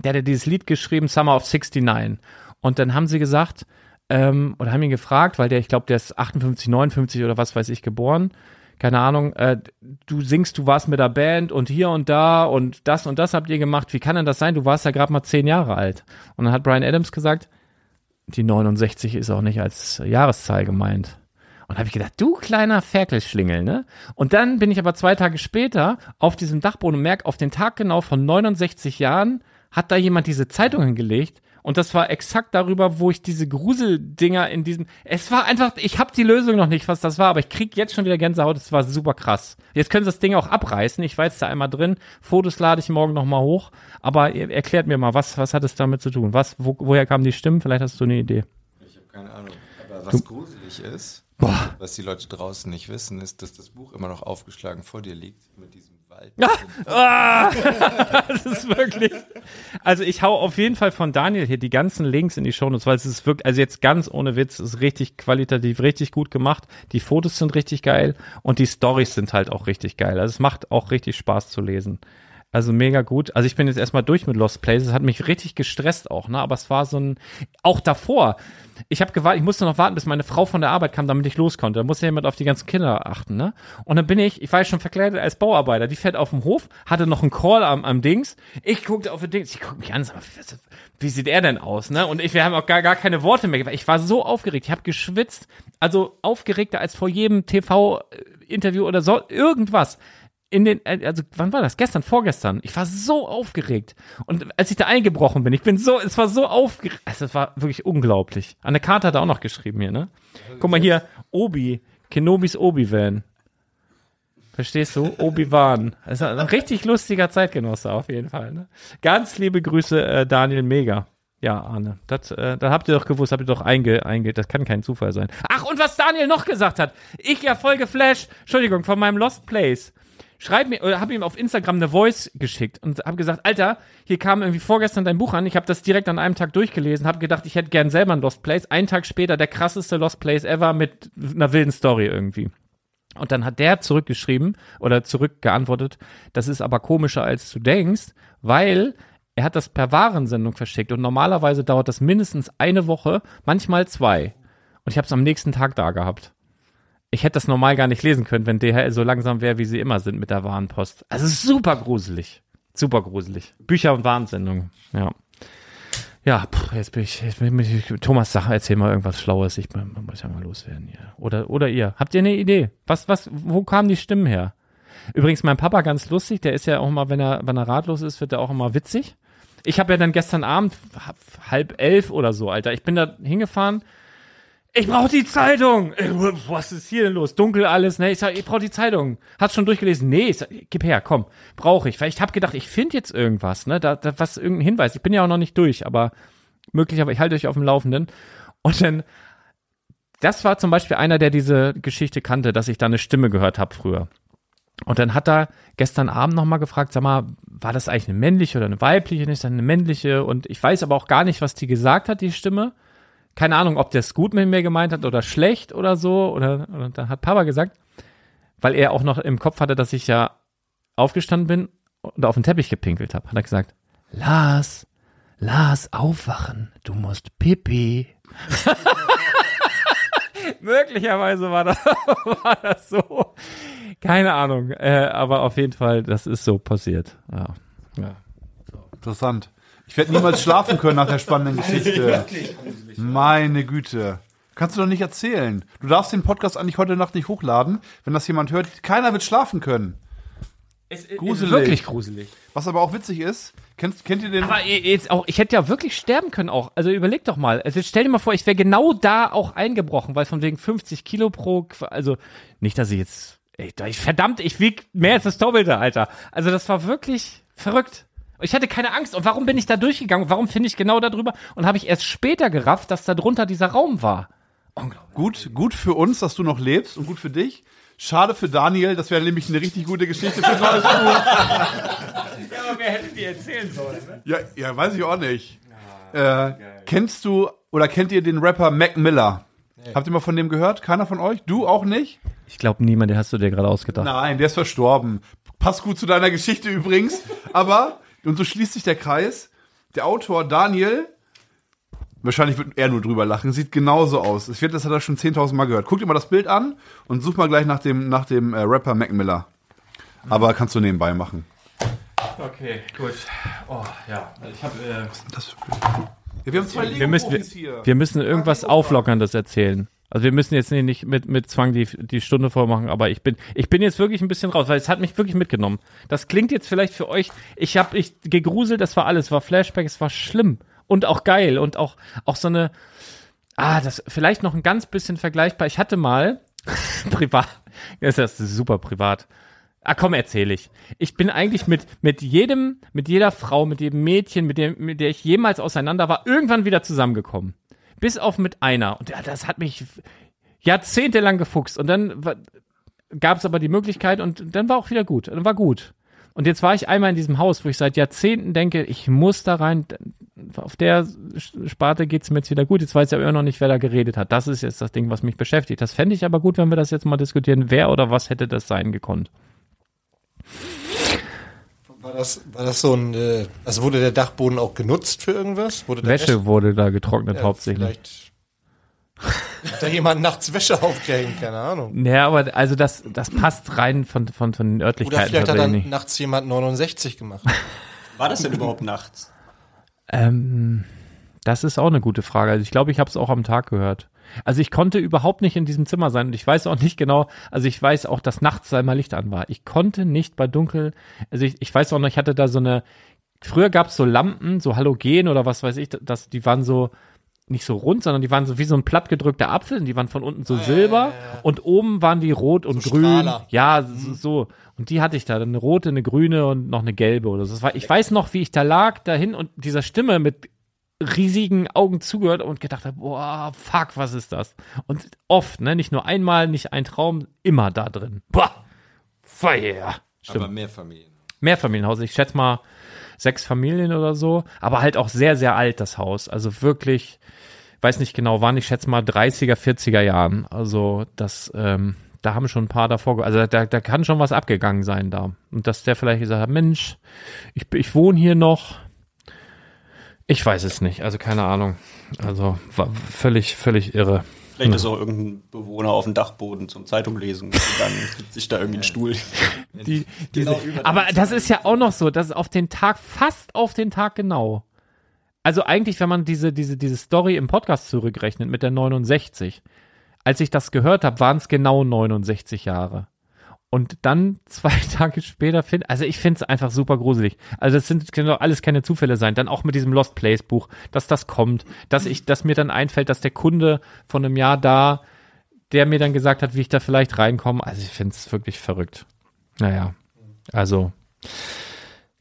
Der hat ja dieses Lied geschrieben, Summer of 69. Und dann haben sie gesagt, ähm, oder haben ihn gefragt, weil der, ich glaube, der ist 58, 59 oder was weiß ich geboren. Keine Ahnung, äh, du singst, du warst mit der Band und hier und da und das und das habt ihr gemacht. Wie kann denn das sein? Du warst ja gerade mal zehn Jahre alt. Und dann hat Brian Adams gesagt, die 69 ist auch nicht als Jahreszahl gemeint. Und habe ich gedacht, du kleiner Ferkelschlingel, ne? Und dann bin ich aber zwei Tage später auf diesem Dachboden und merke, auf den Tag genau von 69 Jahren hat da jemand diese Zeitung hingelegt. Und das war exakt darüber, wo ich diese Gruseldinger in diesem. Es war einfach, ich habe die Lösung noch nicht, was das war, aber ich krieg jetzt schon wieder Gänsehaut. Es war super krass. Jetzt können sie das Ding auch abreißen. Ich war jetzt da einmal drin. Fotos lade ich morgen noch mal hoch. Aber erklärt mir mal, was, was hat es damit zu tun? Was, wo, woher kamen die Stimmen? Vielleicht hast du eine Idee. Ich habe keine Ahnung. Aber was gruselig ist, was die Leute draußen nicht wissen, ist, dass das Buch immer noch aufgeschlagen vor dir liegt mit diesem Wald. Das ist wirklich. Also ich hau auf jeden Fall von Daniel hier die ganzen Links in die Shownotes, weil es ist wirklich, also jetzt ganz ohne Witz, ist richtig qualitativ, richtig gut gemacht. Die Fotos sind richtig geil und die Stories sind halt auch richtig geil. Also es macht auch richtig Spaß zu lesen. Also mega gut. Also ich bin jetzt erstmal durch mit Lost Places, hat mich richtig gestresst auch, ne? Aber es war so ein auch davor. Ich habe gewartet, ich musste noch warten, bis meine Frau von der Arbeit kam, damit ich los konnte. Da musste jemand auf die ganzen Kinder achten, ne? Und dann bin ich, ich war ja schon verkleidet als Bauarbeiter. Die fährt auf dem Hof, hatte noch einen Call am, am Dings. Ich guckte auf den Dings, ich guck mich an, sag wie sieht er denn aus, ne? Und ich, wir haben auch gar, gar keine Worte mehr. Ich war so aufgeregt, ich habe geschwitzt, also aufgeregter als vor jedem TV-Interview oder so irgendwas in den, äh, also wann war das? Gestern, vorgestern. Ich war so aufgeregt. Und als ich da eingebrochen bin, ich bin so, es war so aufgeregt. Also, es war wirklich unglaublich. An der Karte hat er auch noch geschrieben hier, ne? Guck mal hier, Obi, Kenobis Obi-Wan. Verstehst du? Obi-Wan. Das ist ein richtig lustiger Zeitgenosse auf jeden Fall. Ne? Ganz liebe Grüße, äh, Daniel Mega. Ja, Arne, das, äh, das habt ihr doch gewusst, habt ihr doch einge, einge, das kann kein Zufall sein. Ach, und was Daniel noch gesagt hat. Ich ja voll geflasht, Entschuldigung, von meinem Lost Place. Schreib mir, oder hab ihm auf Instagram eine Voice geschickt und hab gesagt, Alter, hier kam irgendwie vorgestern dein Buch an, ich habe das direkt an einem Tag durchgelesen, hab gedacht, ich hätte gern selber ein Lost Place. Einen Tag später der krasseste Lost Place ever mit einer wilden Story irgendwie. Und dann hat der zurückgeschrieben oder zurückgeantwortet, das ist aber komischer als du denkst, weil er hat das per Warensendung verschickt und normalerweise dauert das mindestens eine Woche, manchmal zwei. Und ich habe es am nächsten Tag da gehabt. Ich hätte das normal gar nicht lesen können, wenn DHL so langsam wäre, wie sie immer sind mit der Warenpost. Also super gruselig. Super gruselig. Bücher und Warensendungen. Ja. Ja, pff, jetzt bin ich, jetzt bin ich, Thomas, sag, erzähl mal irgendwas Schlaues. Ich muss ja mal loswerden hier. Oder, oder ihr. Habt ihr eine Idee? Was, was, wo kamen die Stimmen her? Übrigens, mein Papa ganz lustig, der ist ja auch mal, wenn er, wenn er ratlos ist, wird er auch immer witzig. Ich habe ja dann gestern Abend, halb elf oder so, Alter, ich bin da hingefahren, ich brauche die Zeitung. Äh, Was ist hier denn los? Dunkel alles. Ne, ich sag, ich brauche die Zeitung. Hast schon durchgelesen? Nee, ich sag, gib her, komm, brauche ich. Weil ich habe gedacht, ich finde jetzt irgendwas, ne, da, da was irgendein Hinweis. Ich bin ja auch noch nicht durch, aber möglicherweise ich halte euch auf dem Laufenden. Und dann das war zum Beispiel einer, der diese Geschichte kannte, dass ich da eine Stimme gehört habe früher. Und dann hat er gestern Abend nochmal gefragt, sag mal, war das eigentlich eine männliche oder eine weibliche? Und ich sag, eine männliche. Und ich weiß aber auch gar nicht, was die gesagt hat, die Stimme keine Ahnung, ob der es gut mit mir gemeint hat oder schlecht oder so. Oder, oder dann hat Papa gesagt, weil er auch noch im Kopf hatte, dass ich ja aufgestanden bin und auf den Teppich gepinkelt habe, hat er gesagt, Lars, Lars, aufwachen, du musst pipi. Möglicherweise war das, war das so. Keine Ahnung. Äh, aber auf jeden Fall, das ist so passiert. Ja. ja. Interessant. Ich werde niemals schlafen können nach der spannenden Geschichte. Meine Güte. Kannst du doch nicht erzählen. Du darfst den Podcast eigentlich heute Nacht nicht hochladen, wenn das jemand hört. Keiner wird schlafen können. Es Gruselig. wirklich gruselig. Was aber auch witzig ist, kennt, kennt ihr den? Aber jetzt auch, ich hätte ja wirklich sterben können auch. Also überleg doch mal. Also jetzt stell dir mal vor, ich wäre genau da auch eingebrochen, weil von wegen 50 Kilo pro, Qu- also nicht, dass ich jetzt, ey, da ich, verdammt, ich wieg mehr als das Doppelte, Alter. Also das war wirklich verrückt. Ich hatte keine Angst. Und warum bin ich da durchgegangen? Warum finde ich genau da drüber? Und habe ich erst später gerafft, dass da drunter dieser Raum war. Gut, gut für uns, dass du noch lebst und gut für dich. Schade für Daniel, das wäre nämlich eine richtig gute Geschichte für neues Buch. Ja, aber wer hätte die erzählen sollen? Ne? Ja, ja, weiß ich auch nicht. äh, kennst du oder kennt ihr den Rapper Mac Miller? Habt ihr mal von dem gehört? Keiner von euch? Du auch nicht? Ich glaube, niemand, der hast du dir gerade ausgedacht. Nein, der ist verstorben. Passt gut zu deiner Geschichte übrigens. Aber, und so schließt sich der Kreis, der Autor Daniel, wahrscheinlich wird er nur drüber lachen, sieht genauso aus. Ich finde, das hat er schon 10.000 Mal gehört. Guck dir mal das Bild an und such mal gleich nach dem, nach dem äh, Rapper Mac Miller. Aber kannst du nebenbei machen. Okay, gut. Oh, ja. Ich habe äh, Das ja, wir haben zwei wir müssen, wir, hier. wir müssen irgendwas Auflockerndes erzählen. Also wir müssen jetzt nicht mit, mit Zwang die, die Stunde vormachen, aber ich bin, ich bin jetzt wirklich ein bisschen raus, weil es hat mich wirklich mitgenommen. Das klingt jetzt vielleicht für euch, ich habe ich gegruselt, das war alles, war Flashback, es war schlimm und auch geil und auch, auch so eine, ah, das vielleicht noch ein ganz bisschen vergleichbar. Ich hatte mal privat, das ist super privat. Ah, komm, erzähl ich. Ich bin eigentlich mit, mit jedem, mit jeder Frau, mit jedem Mädchen, mit dem, mit der ich jemals auseinander war, irgendwann wieder zusammengekommen. Bis auf mit einer. Und ja, das hat mich jahrzehntelang gefuchst. Und dann gab es aber die Möglichkeit und dann war auch wieder gut. Dann war gut. Und jetzt war ich einmal in diesem Haus, wo ich seit Jahrzehnten denke, ich muss da rein. Auf der Sparte geht's mir jetzt wieder gut. Jetzt weiß ich aber immer noch nicht, wer da geredet hat. Das ist jetzt das Ding, was mich beschäftigt. Das fände ich aber gut, wenn wir das jetzt mal diskutieren. Wer oder was hätte das sein gekonnt? War das, war das so ein, äh, also wurde der Dachboden auch genutzt für irgendwas? Wurde Wäsche wurde da getrocknet Ja, hauptsächlich. Vielleicht hat da jemand nachts Wäsche aufgehängt, keine Ahnung. Ja, aber also das, das passt rein von, von, von den Oder Örtlichkeiten vielleicht hat dann nicht. nachts jemand 69 gemacht. War das denn überhaupt nachts? Ähm, das ist auch eine gute Frage. Also ich glaube, ich habe es auch am Tag gehört. Also ich konnte überhaupt nicht in diesem Zimmer sein und ich weiß auch nicht genau, also ich weiß auch, dass nachts immer Licht an war. Ich konnte nicht bei Dunkel, also ich, ich weiß auch noch, ich hatte da so eine, früher gab es so Lampen, so Halogen oder was weiß ich, das, die waren so, nicht so rund, sondern die waren so wie so ein plattgedrückter Apfel und die waren von unten so silber und oben waren die rot und So grün. Strahler. Ja, so, so. Und die hatte ich da, eine rote, eine grüne und noch eine gelbe oder so. War, ich weiß noch, wie ich da lag, dahin und dieser Stimme mit riesigen Augen zugehört und gedacht habe, boah, fuck, was ist das? Und oft, ne, nicht nur einmal, nicht ein Traum, immer da drin. Boah, fire. Aber mehr Familien. Mehrfamilienhaus. Ich schätze mal sechs Familien oder so, aber halt auch sehr, sehr alt, das Haus. Also wirklich, weiß nicht genau wann, ich schätze mal 30er, 40er Jahren. Also das, ähm, da haben schon ein paar davor, also da, da kann schon was abgegangen sein da. Und dass der vielleicht gesagt hat, Mensch, ich, ich wohne hier noch. Ich weiß es nicht, also keine Ahnung. Also war völlig, völlig irre. Vielleicht ist auch irgendein Bewohner auf dem Dachboden zum Zeitung lesen gegangen, sitzt sich da irgendwie ein Stuhl. Die, diese, Genau aber das ist ja auch noch so, das ist auf den Tag, fast auf den Tag genau. Also eigentlich, wenn man diese, diese, diese Story im Podcast zurückrechnet mit der 69, als ich das gehört habe, waren es genau 69 Jahre. Und dann zwei Tage später finde, also ich finde es einfach super gruselig. Also es sind können doch alles keine Zufälle sein. Dann auch mit diesem Lost Place Buch, dass das kommt, dass ich, dass mir dann einfällt, dass der Kunde von einem Jahr da, der mir dann gesagt hat, wie ich da vielleicht reinkomme. Also ich finde es wirklich verrückt. Naja, also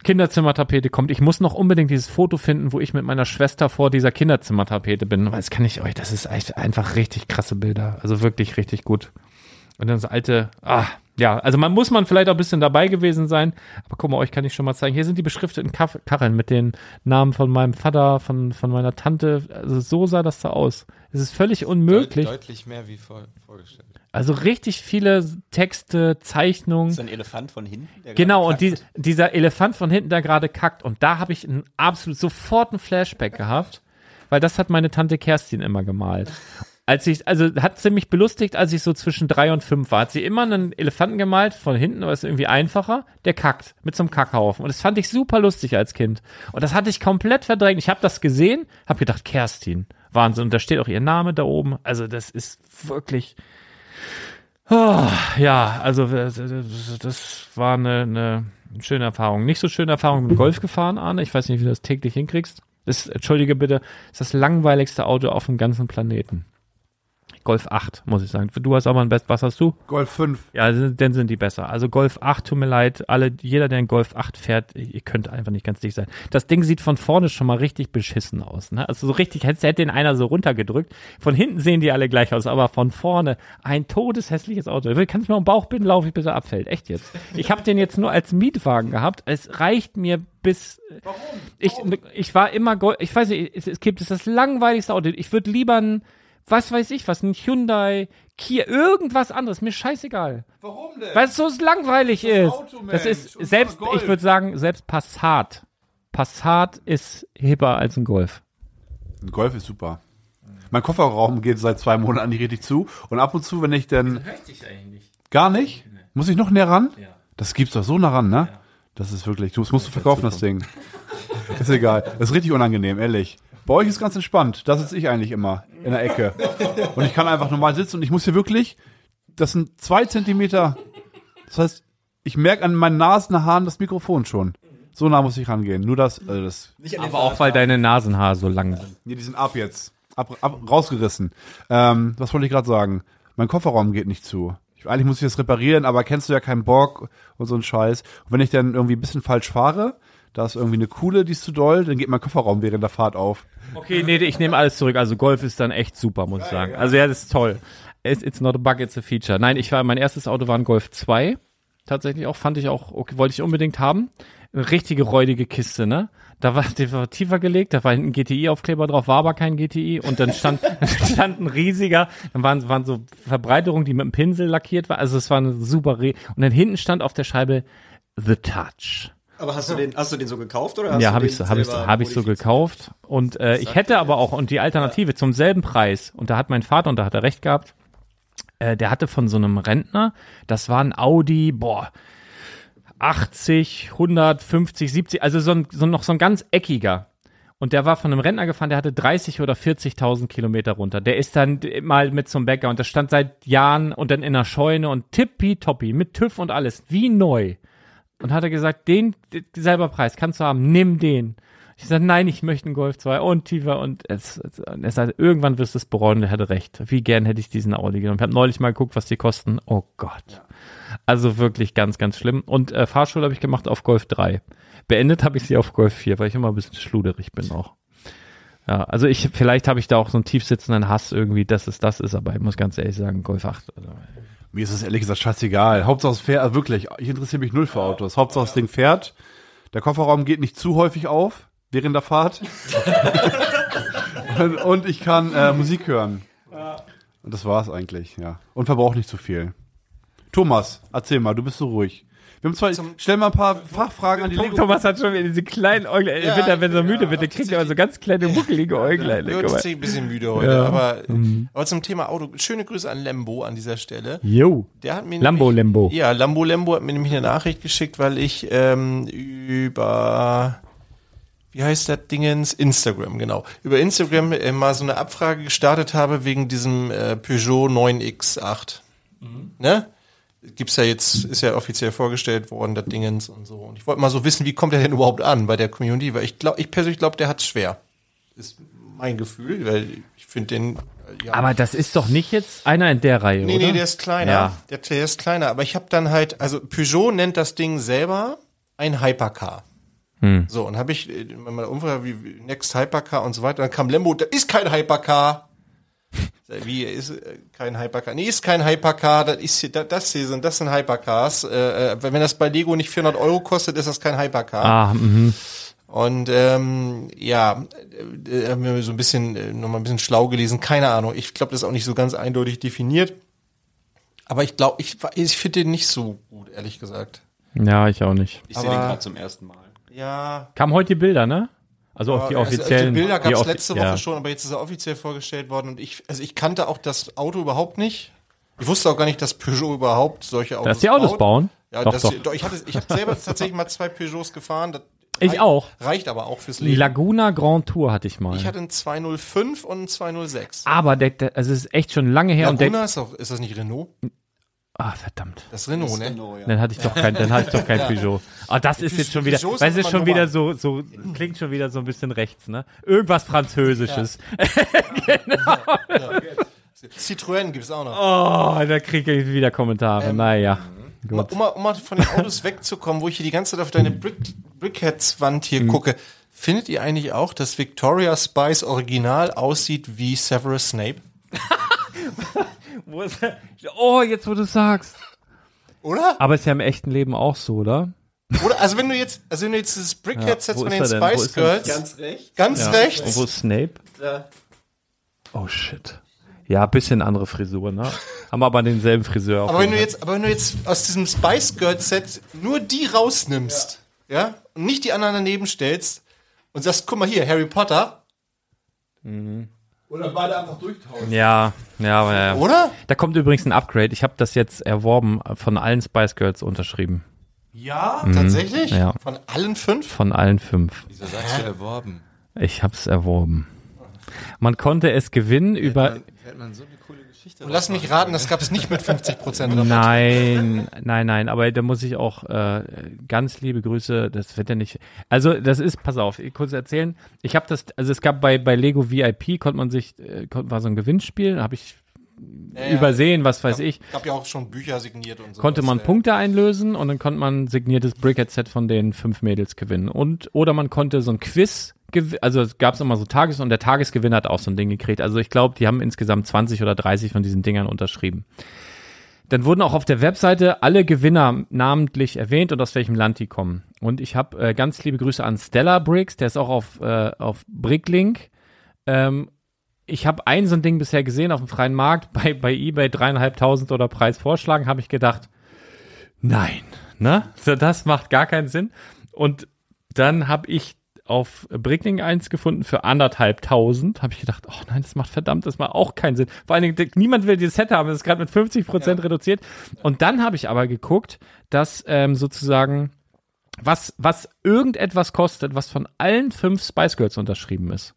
Kinderzimmertapete kommt. Ich muss noch unbedingt dieses Foto finden, wo ich mit meiner Schwester vor dieser Kinderzimmertapete bin. Weil das kann ich euch, das ist echt einfach richtig krasse Bilder. Also wirklich richtig gut. Und dann das alte, ah, ja, also man muss man vielleicht auch ein bisschen dabei gewesen sein. Aber guck mal, euch kann ich schon mal zeigen. Hier sind die beschrifteten Kacheln mit den Namen von meinem Vater, von, von meiner Tante. Also so sah das da aus. Es ist völlig unmöglich. Deut deutlich mehr wie vor, vorgestellt. Also richtig viele Texte, Zeichnungen. ist ein Elefant von hinten. der Genau, und die, dieser Elefant von hinten, der gerade kackt. Und da habe ich einen absolut sofort einen Flashback gehabt, weil das hat meine Tante Kerstin immer gemalt. Als ich, also hat sie mich belustigt, als ich so zwischen drei und fünf war. Hat sie immer einen Elefanten gemalt, von hinten, aber ist irgendwie einfacher, der kackt, mit so einem Kackhaufen. Und das fand ich super lustig als Kind. Und das hatte ich komplett verdrängt. Ich habe das gesehen, habe gedacht, Kerstin, Wahnsinn. Und da steht auch ihr Name da oben. Also das ist wirklich, oh, ja, also das, war eine, eine schöne Erfahrung. Nicht so schöne Erfahrung mit Golf gefahren, Arne. Ich weiß nicht, wie du das täglich hinkriegst. Das, entschuldige bitte, ist das langweiligste Auto auf dem ganzen Planeten. Golf 8, muss ich sagen. Du hast aber ein Best, was hast du? Golf 5. Ja, dann sind die besser. Also Golf 8, tut mir leid, alle, jeder, der einen Golf 8 fährt, ihr könnt einfach nicht ganz dicht sein. Das Ding sieht von vorne schon mal richtig beschissen aus. Ne? Also so richtig, hätte, hätte den einer so runtergedrückt. Von hinten sehen die alle gleich aus, aber von vorne ein todeshässliches Auto. Kannst du mir am Bauch binden, laufe ich bis er abfällt. Echt jetzt. Ich habe den jetzt nur als Mietwagen gehabt. Es reicht mir bis. Warum? Ich, ich war immer Golf, ich weiß nicht, es, es gibt es ist das langweiligste Auto. Ich würde lieber ein was weiß ich was, ein Hyundai, Kia, irgendwas anderes, mir scheißegal. Warum denn? Weil es so langweilig ist. Auto, das ist selbst, ich würde sagen, selbst Passat. Passat ist hipper als ein Golf. Ein Golf ist super. Mein Kofferraum geht seit zwei Monaten nicht richtig zu. Und ab und zu, wenn ich dann. Gar nicht? Muss ich noch näher ran? Das gibt's doch so nah ran, ne? Das ist wirklich. Das musst du verkaufen, das Ding. ist egal. Das ist richtig unangenehm, ehrlich. Bei euch ist ganz entspannt. Da sitze ich eigentlich immer in der Ecke. Und ich kann einfach normal sitzen und ich muss hier wirklich. Das sind zwei Zentimeter. Das heißt, ich merke an meinen Nasenhaaren das Mikrofon schon. So nah muss ich rangehen. Nur das, also das Aber auch weil deine Nasenhaare so lang sind. Nee, die sind ab jetzt. Ab, ab, rausgerissen. Ähm, was wollte ich gerade sagen? Mein Kofferraum geht nicht zu. Ich, eigentlich muss ich das reparieren, aber kennst du ja keinen Bock und so ein Scheiß. Und wenn ich dann irgendwie ein bisschen falsch fahre, da ist irgendwie eine Kuhle, die ist zu doll, dann geht mein Kofferraum während der Fahrt auf. Okay, nee, ich nehme alles zurück. Also Golf ist dann echt super, muss ich sagen. Also ja, das ist toll. It's, it's not a bug, it's a feature. Nein, ich war, mein erstes Auto war ein Golf 2. Tatsächlich auch, fand ich auch, okay, wollte ich unbedingt haben. Eine richtige räudige Kiste, ne? Da war, die war tiefer gelegt, da war hinten GTI-Aufkleber drauf, war aber kein GTI und dann stand, stand ein riesiger, dann waren, waren so Verbreiterungen, die mit einem Pinsel lackiert war, also es war eine super, Re und dann hinten stand auf der Scheibe The Touch. Aber hast du den, hast du den so gekauft oder hast Ja, du habe ich so, habe ich so, ich so gekauft und äh, ich hätte aber auch und die Alternative zum selben Preis und da hat mein Vater und da hat er recht gehabt. Äh, der hatte von so einem Rentner, das war ein Audi, boah, 80, 150, 70, also so, ein, so noch so ein ganz eckiger. Und der war von einem Rentner gefahren, der hatte 30 oder 40.000 Kilometer runter. Der ist dann mal mit zum Bäcker und das stand seit Jahren und dann in der Scheune und tippitoppi mit TÜV und alles, wie neu. Und hat er gesagt, den selber Preis kannst du haben, nimm den. Ich sagte, nein, ich möchte einen Golf 2 und tiefer und es, es, er sagte, irgendwann wirst du es bereuen, der hatte recht. Wie gern hätte ich diesen Audi genommen. Ich habe neulich mal geguckt, was die kosten. Oh Gott. Also wirklich ganz, ganz schlimm. Und äh, Fahrschule habe ich gemacht auf Golf 3. Beendet habe ich sie auf Golf 4, weil ich immer ein bisschen schluderig bin auch. Ja, also ich, vielleicht habe ich da auch so einen tiefsitzenden Hass irgendwie, dass es das ist, aber ich muss ganz ehrlich sagen, Golf 8. Also, Mir ist es ehrlich gesagt scheißegal. Hauptsache es fährt, also wirklich, ich interessiere mich null für Autos. Hauptsache das Ding fährt. Der Kofferraum geht nicht zu häufig auf während der Fahrt. und, und ich kann äh, Musik hören. Und das war's eigentlich, ja. Und verbraucht nicht zu viel. Thomas, erzähl mal, du bist so ruhig. Wir haben zwei, stell mal ein paar Fachfragen an die Lego. Thomas hat schon wieder diese kleinen Äuglein. Ja, Ja, wenn er ja, müde wird, der kriegt aber so ganz kleine, muckelige Äuglein. Ich mal. tatsächlich ein bisschen müde heute, Ja. aber, aber zum Thema Auto, schöne Grüße an Lembo an dieser Stelle. Jo. Der hat mir Lambo nämlich, Lembo. Ja, Lambo Lembo hat mir nämlich eine Nachricht geschickt, weil ich ähm, über wie heißt das Dingens? Instagram, genau. Über Instagram äh, mal so eine Abfrage gestartet habe wegen diesem äh, Peugeot 9X8. Ne? Gibt's ja jetzt, ist ja offiziell vorgestellt worden, das Dingens und so. Und ich wollte mal so wissen, wie kommt der denn überhaupt an bei der Community? Weil ich glaube, ich persönlich glaube, der hat's schwer. Ist mein Gefühl, weil ich finde den, äh, ja. Aber das ist doch nicht jetzt einer in der Reihe, Nee, oder? nee, der ist kleiner. Ja. Der, der ist kleiner. Aber ich habe dann halt, also Peugeot nennt das Ding selber ein Hypercar. Hm. So, und habe ich äh, in meiner Umfrage wie wie Next Hypercar und so weiter, dann kam Lembo, da ist kein Hypercar. Wie ist äh, kein Hypercar? Nee, ist kein Hypercar, das ist hier, das, hier sind, das sind Hypercars. Äh, äh, wenn das bei Lego nicht 400 Euro kostet, ist das kein Hypercar. Ah, mhm. Und ähm, ja, äh, haben wir so ein bisschen äh, noch mal ein bisschen schlau gelesen. Keine Ahnung. Ich glaube, das ist auch nicht so ganz eindeutig definiert. Aber ich glaube, ich, ich finde den nicht so gut, ehrlich gesagt. Ja, ich auch nicht. Ich sehe den gerade zum ersten Mal. Ja, Kamen heute die Bilder, ne? Also auch die Also, offiziellen. die Bilder gab die es letzte ja. Woche schon, aber jetzt ist er offiziell vorgestellt worden und ich, also ich kannte auch das Auto überhaupt nicht. Ich wusste auch gar nicht, dass Peugeot überhaupt solche Autos Dass die Autos baut. bauen? Ja, Doch, das, doch. Ich, hatte, ich habe selber tatsächlich mal zwei Peugeots gefahren. Das Ich reicht- auch. Reicht aber auch fürs Die Leben. Laguna Grand Tour hatte ich mal. Ich hatte einen 205 und einen 206. aber der, der, also es ist echt schon lange her und der, Laguna ist, auch, ist das nicht Renault? Ah, verdammt. Das ist Renault, ne? Dann hatte ich doch kein, dann hatte ich doch kein Peugeot. Ah, das ist jetzt schon wieder, Peugeots weil es sind ist immer schon wieder so, so, klingt schon wieder so ein bisschen rechts, ne? Irgendwas Französisches. Citroën gibt es auch noch. Oh, da kriege ich wieder Kommentare. naja. Um, mal- um, um mal von den Autos wegzukommen, wo ich hier die ganze Zeit auf deine Brick, Brickheads-Wand hier gucke, findet ihr eigentlich auch, dass Victoria Spice original aussieht wie Severus Snape? Wo ist er? Oh, jetzt wo du sagst. Oder? Aber ist ja im echten Leben auch so, oder? Oder? Also wenn du jetzt, also wenn du jetzt das Brickhead setzt von den Spice? Girls, Ganz recht. ganz Und rechts, wo ist Snape? Oh shit. Ja, bisschen andere Frisur, ne? Haben aber denselben Friseur. auf aber wenn du jetzt, aber wenn du jetzt aus diesem Spice Girls Set nur die rausnimmst, ja, und nicht die anderen daneben stellst und sagst, guck mal hier, Harry Potter, Oder beide einfach durchtauschen. Ja, ja, aber ja. oder? Da kommt übrigens ein Upgrade. Ich habe das jetzt erworben, von allen Spice Girls unterschrieben. Ja, tatsächlich? Mhm. ja. Von allen fünf? Von allen fünf. Wieso sagst du erworben? Ich hab's erworben. Man konnte es gewinnen über. Hätte man so eine coole Geschichte Und lass mich raten, das gab es nicht mit 50 Prozent. Nein, nein, nein, aber da muss ich auch äh, ganz liebe Grüße, das wird ja nicht. Also, das ist, pass auf, ich kurz erzählen. Ich habe das, also es gab bei, bei Lego VIP, konnte man sich, äh, war so ein Gewinnspiel, habe ich Ja, ja. übersehen, was weiß ich. Gab ja auch schon Bücher signiert und so. konnte man äh, Punkte einlösen und dann konnte man ein signiertes Brickhead-Set von den fünf Mädels gewinnen. Und, oder man konnte so ein Quiz, also es gab es immer so Tages- und der Tagesgewinner hat auch so ein Ding gekriegt. Also ich glaube, die haben insgesamt 20 oder 30 von diesen Dingern unterschrieben. Dann wurden auch auf der Webseite alle Gewinner namentlich erwähnt und aus welchem Land die kommen. Und ich habe äh, ganz liebe Grüße an Stella Briggs, der ist auch auf, äh, auf Bricklink. Ähm, ich habe ein so ein Ding bisher gesehen auf dem freien Markt, bei, bei eBay dreieinhalbtausend oder Preis vorschlagen, habe ich gedacht, nein, ne? Das macht gar keinen Sinn. Und dann habe ich auf Bricklink eins gefunden für anderthalbtausend. Habe ich gedacht, oh nein, das macht verdammt, das macht auch keinen Sinn. Vor allen Dingen, niemand will dieses Set haben, das ist gerade mit 50 Prozent reduziert. Und dann habe ich aber geguckt, dass ähm, sozusagen was, was irgendetwas kostet, was von allen fünf Spice Girls unterschrieben ist.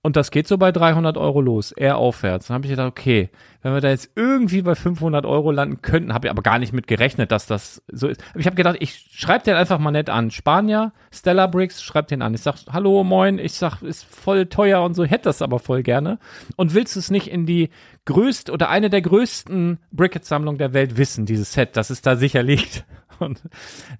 Und das geht so bei 300 Euro los, eher aufwärts. Dann habe ich gedacht, okay, wenn wir da jetzt irgendwie bei 500 Euro landen könnten, habe ich aber gar nicht mit gerechnet, dass das so ist. Ich habe gedacht, ich schreibe den einfach mal nett an. Spanier, Stella Briggs, schreib den an. Ich sag, hallo, moin, ich sag, ist voll teuer und so, hätte das aber voll gerne. Und willst du es nicht in die größte oder eine der größten Bricket-Sammlungen der Welt wissen, dieses Set, dass es da sicher liegt? Und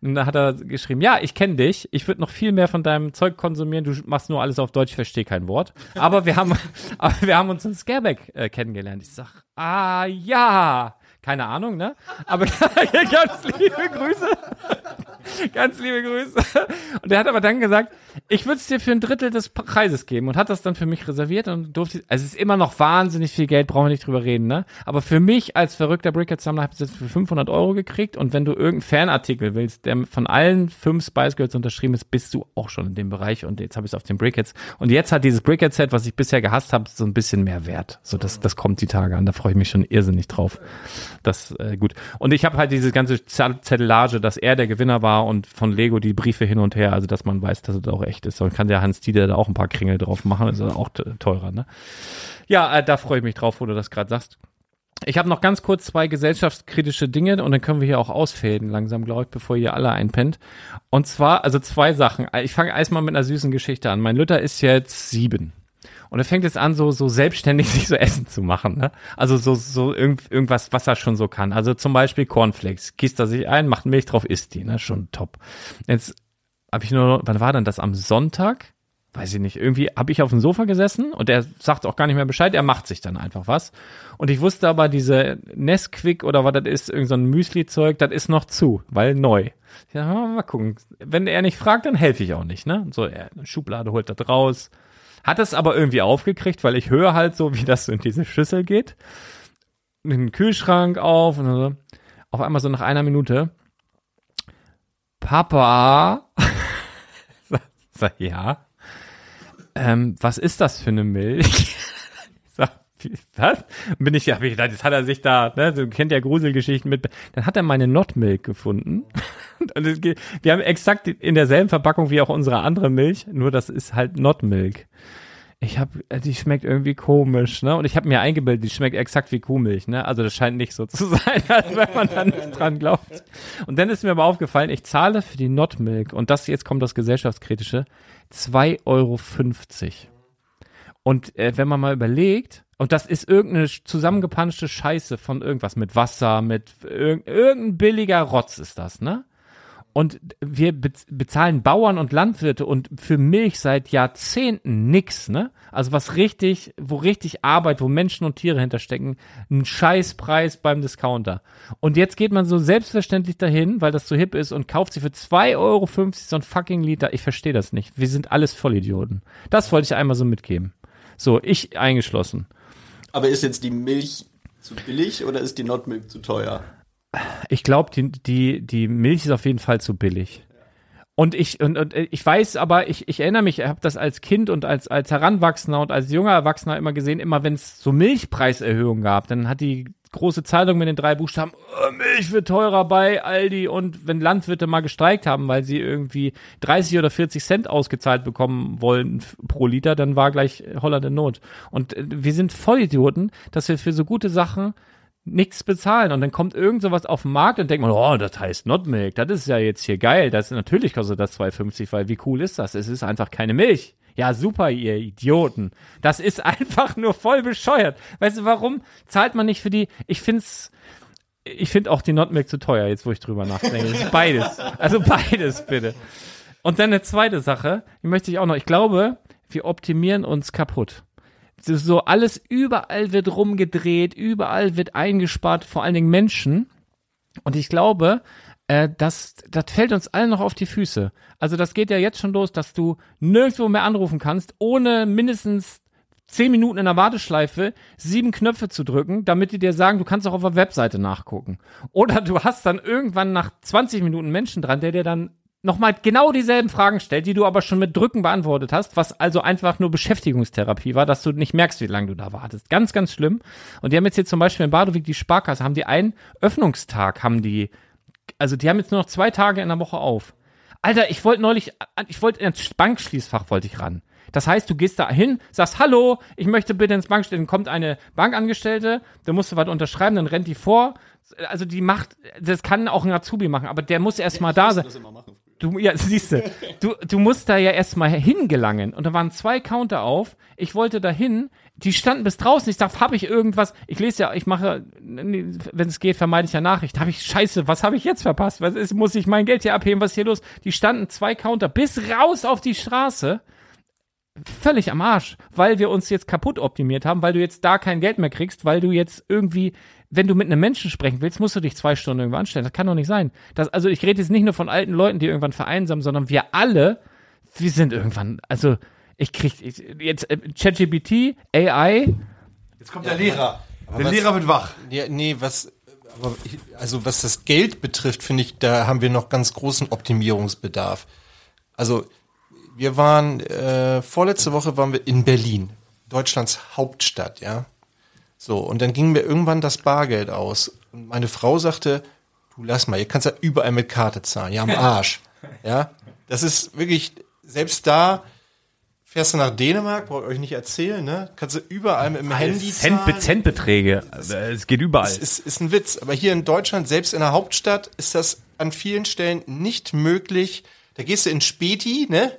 dann hat er geschrieben, ja, ich kenne dich, ich würde noch viel mehr von deinem Zeug konsumieren, du machst nur alles auf Deutsch, ich verstehe kein Wort. Aber wir haben, aber wir haben uns in Scareback äh, kennengelernt. Ich sag, ah ja, keine Ahnung, ne? Aber ganz liebe Grüße. Ganz liebe Grüße. Und er hat aber dann gesagt, ich würde es dir für ein Drittel des Preises geben und hat das dann für mich reserviert und durfte, also es ist immer noch wahnsinnig viel Geld, brauchen wir nicht drüber reden, ne? Aber für mich als verrückter Brickhead-Sammler habe ich es jetzt für 500 Euro gekriegt und wenn du irgendeinen Fanartikel willst, der von allen fünf Spice Girls unterschrieben ist, bist du auch schon in dem Bereich und jetzt habe ich es auf den Brickheads und jetzt hat dieses Brickhead-Set, was ich bisher gehasst habe, so ein bisschen mehr Wert. So, das, das kommt die Tage an, da freue ich mich schon irrsinnig drauf. Das, äh, gut. Und ich habe halt diese ganze Zettelage, dass er der Gewinner war und von Lego die Briefe hin und her, also dass man weiß, dass es auch echt ist. Und kann der Hans Dieter da auch ein paar Kringel drauf machen, ist auch teurer, ne? Ja, äh, da freue ich mich drauf, wo du das gerade sagst. Ich habe noch ganz kurz zwei gesellschaftskritische Dinge und dann können wir hier auch ausfäden langsam, glaube ich, bevor ihr alle einpennt. Und zwar, also zwei Sachen. Ich fange erstmal mit einer süßen Geschichte an. Mein Lütter ist jetzt sieben. Und er fängt jetzt an, so, so selbstständig sich so Essen zu machen. Ne? Also so, so irgend, irgendwas, was er schon so kann. Also zum Beispiel Cornflakes. Gießt er sich ein, macht Milch drauf, isst die. Ne? Schon top. Jetzt habe ich nur, wann war denn das? Am Sonntag? Weiß ich nicht. Irgendwie habe ich auf dem Sofa gesessen und er sagt auch gar nicht mehr Bescheid. Er macht sich dann einfach was. Und ich wusste aber, diese Nesquik oder was das ist, irgend so Müsli-Zeug, das ist noch zu, weil neu. Ja, mal gucken. Wenn er nicht fragt, dann helfe ich auch nicht. Ne? So, er Schublade holt das raus. Hat es aber irgendwie aufgekriegt, weil ich höre halt so, wie das so in diese Schüssel geht. Den Kühlschrank auf und so. Auf einmal so nach einer Minute. Papa. Sag, sag ja. ähm, was ist das für eine Milch? was? Bin ich ja, ich gedacht, jetzt hat er sich da, ne, du kennt ja Gruselgeschichten mit, dann hat er meine Not Milk gefunden. Und es geht, wir haben exakt in derselben Verpackung wie auch unsere andere Milch, nur das ist halt Not Milk. Ich hab, äh, die schmeckt irgendwie komisch, ne? Und ich habe mir eingebildet, die schmeckt exakt wie Kuhmilch, ne? Also das scheint nicht so zu sein, als wenn man da nicht dran glaubt. Und dann ist mir aber aufgefallen, ich zahle für die Not Milk, und das jetzt kommt das gesellschaftskritische, 2,50 Euro. Und äh, wenn man mal überlegt, und das ist irgendeine sch- zusammengepanschte Scheiße von irgendwas mit Wasser, mit irg irgendein billiger Rotz ist das, ne? Und wir be bezahlen Bauern und Landwirte und für Milch seit Jahrzehnten nix, ne? Also was richtig, wo richtig Arbeit, wo Menschen und Tiere hinterstecken, ein Scheißpreis beim Discounter. Und jetzt geht man so selbstverständlich dahin, weil das so hip ist und kauft sie für 2,50 Euro so ein fucking Liter. Ich verstehe das nicht. Wir sind alles Vollidioten. Das wollte ich einmal so mitgeben. So, ich eingeschlossen. Aber ist jetzt die Milch zu billig oder ist die Notmilk zu teuer? Ich glaube, die, die, die Milch ist auf jeden Fall zu billig. Und ich, und, und ich weiß aber, ich, ich erinnere mich, ich habe das als Kind und als, als Heranwachsender und als junger Erwachsener immer gesehen, immer wenn es so Milchpreiserhöhungen gab, dann hat die große Zeitung mit den drei Buchstaben, "Oh, Milch wird teurer bei Aldi und wenn Landwirte mal gestreikt haben, weil sie irgendwie 30 oder 40 Cent ausgezahlt bekommen wollen pro Liter, dann war gleich Holland in Not. Und äh, wir sind Vollidioten, dass wir für so gute Sachen nichts bezahlen und dann kommt irgend sowas auf den Markt und denkt man, oh, das heißt Not Milk, das ist ja jetzt hier geil, das natürlich kostet das 2,50, weil wie cool ist das? Es ist einfach keine Milch. Ja, super, ihr Idioten. Das ist einfach nur voll bescheuert. Weißt du, warum zahlt man nicht für die, ich find's, ich finde auch die Not Milk zu teuer, jetzt wo ich drüber nachdenke. Beides. Also beides, bitte. Und dann eine zweite Sache, die möchte ich auch noch, ich glaube, wir optimieren uns kaputt so- alles überall wird rumgedreht, überall wird eingespart, vor allen Dingen Menschen. Und ich glaube, äh, das, das fällt uns allen noch auf die Füße. Also das geht ja jetzt schon los, dass du nirgendwo mehr anrufen kannst, ohne mindestens zehn Minuten in der Warteschleife sieben Knöpfe zu drücken, damit die dir sagen, du kannst auch auf der Webseite nachgucken. Oder du hast dann irgendwann nach 20 Minuten Menschen dran, der dir dann nochmal genau dieselben Fragen stellt, die du aber schon mit Drücken beantwortet hast, was also einfach nur Beschäftigungstherapie war, dass du nicht merkst, wie lange du da wartest. Ganz, ganz schlimm. Und die haben jetzt hier zum Beispiel in Badewig die Sparkasse, haben die einen Öffnungstag, haben die, also die haben jetzt nur noch zwei Tage in der Woche auf. Alter, ich wollte neulich, ich wollte ins Bankschließfach wollte ich ran. Das heißt, du gehst da hin, sagst Hallo, ich möchte bitte ins Bankstellen. Dann kommt eine Bankangestellte, da musst du was unterschreiben, dann rennt die vor. Also die macht, das kann auch ein Azubi machen, aber der muss erst mal da sein. Du, ja, siehst du, du, musst da ja erstmal hingelangen. Und da waren zwei Counter auf. Ich wollte da hin. Die standen bis draußen. Ich sag, habe ich irgendwas? Ich lese ja, ich mache, wenn es geht, vermeide ich ja Nachrichten. Habe ich, scheiße, was habe ich jetzt verpasst? Was ist, muss ich mein Geld hier abheben? Was ist hier los? Die standen zwei Counter bis raus auf die Straße. Völlig am Arsch, weil wir uns jetzt kaputt optimiert haben, weil du jetzt da kein Geld mehr kriegst, weil du jetzt irgendwie, wenn du mit einem Menschen sprechen willst, musst du dich zwei Stunden irgendwo anstellen. Das kann doch nicht sein. Das, also ich rede jetzt nicht nur von alten Leuten, die irgendwann vereinsamen, sondern wir alle, wir sind irgendwann, also ich krieg ich, jetzt äh, ChatGPT, AI, Jetzt kommt der Lehrer. Der was- Lehrer wird wach. Ja, nee, was, aber ich- also was das Geld betrifft, finde ich, da haben wir noch ganz großen Optimierungsbedarf. Also wir waren, äh, vorletzte Woche waren wir in Berlin, Deutschlands Hauptstadt, ja. So, und dann ging mir irgendwann das Bargeld aus. Und meine Frau sagte, du lass mal, ihr kannst ja überall mit Karte zahlen, ja, am Arsch. ja, das ist wirklich, selbst da, fährst du nach Dänemark, brauche ich euch nicht erzählen, ne? Kannst du überall mit dem Handy zahlen. Cent, Centbeträge. Also, es geht überall. Das ist, ist ein Witz. Aber hier in Deutschland, selbst in der Hauptstadt, ist das an vielen Stellen nicht möglich. Da gehst du in Späti, ne?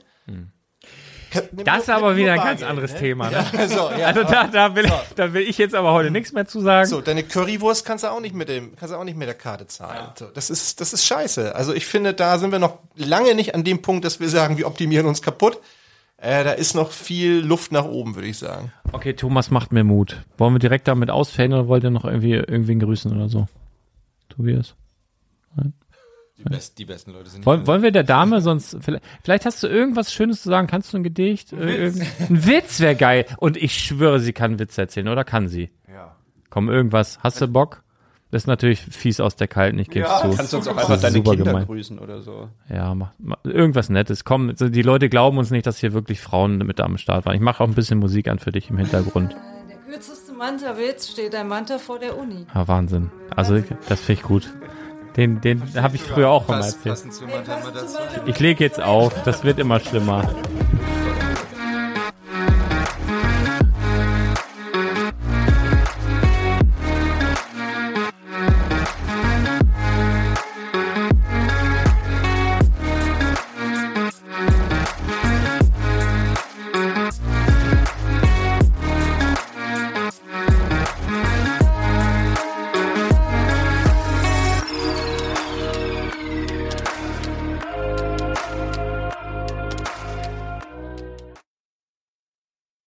Das ist aber wieder ein ganz Bargeld, anderes ne? Thema. Ne? Ja, so, ja, Also da, da, will, da will ich jetzt aber heute nichts mehr zu sagen. So, deine Currywurst kannst du auch nicht mit dem, kannst du auch nicht mit der Karte zahlen. So, das ist, das ist scheiße. Also ich finde, da sind wir noch lange nicht an dem Punkt, dass wir sagen, wir optimieren uns kaputt. Äh, da ist noch viel Luft nach oben, würde ich sagen. Okay, Thomas macht mir Mut. Wollen wir direkt damit ausfällen oder wollt ihr noch irgendwie irgendwen grüßen oder so? Tobias? Die, best, die besten Leute sind Wollen, wollen wir der Dame sonst, vielleicht, vielleicht hast du irgendwas Schönes zu sagen, kannst du ein Gedicht? Ein Witz, ein Witz wäre geil. Und ich schwöre, sie kann Witze erzählen, oder kann sie? Ja. Komm, irgendwas. Hast du Bock? Das ist natürlich fies aus der Kalten, ich gebe es zu. Kannst du uns auch einfach deine Kinder gemein. grüßen oder so. Ja, mach, mach irgendwas Nettes. Komm, die Leute glauben uns nicht, dass hier wirklich Frauen mit am Start waren. Ich mache auch ein bisschen Musik an für dich im Hintergrund. Der kürzeste Manta-Witz steht ein Manta vor der Uni. Ah, Wahnsinn. Also, das finde ich gut. Den, den habe ich früher auch immer erzählt. Passend zu Manta Mata 2. Ich lege jetzt auf, das wird immer schlimmer.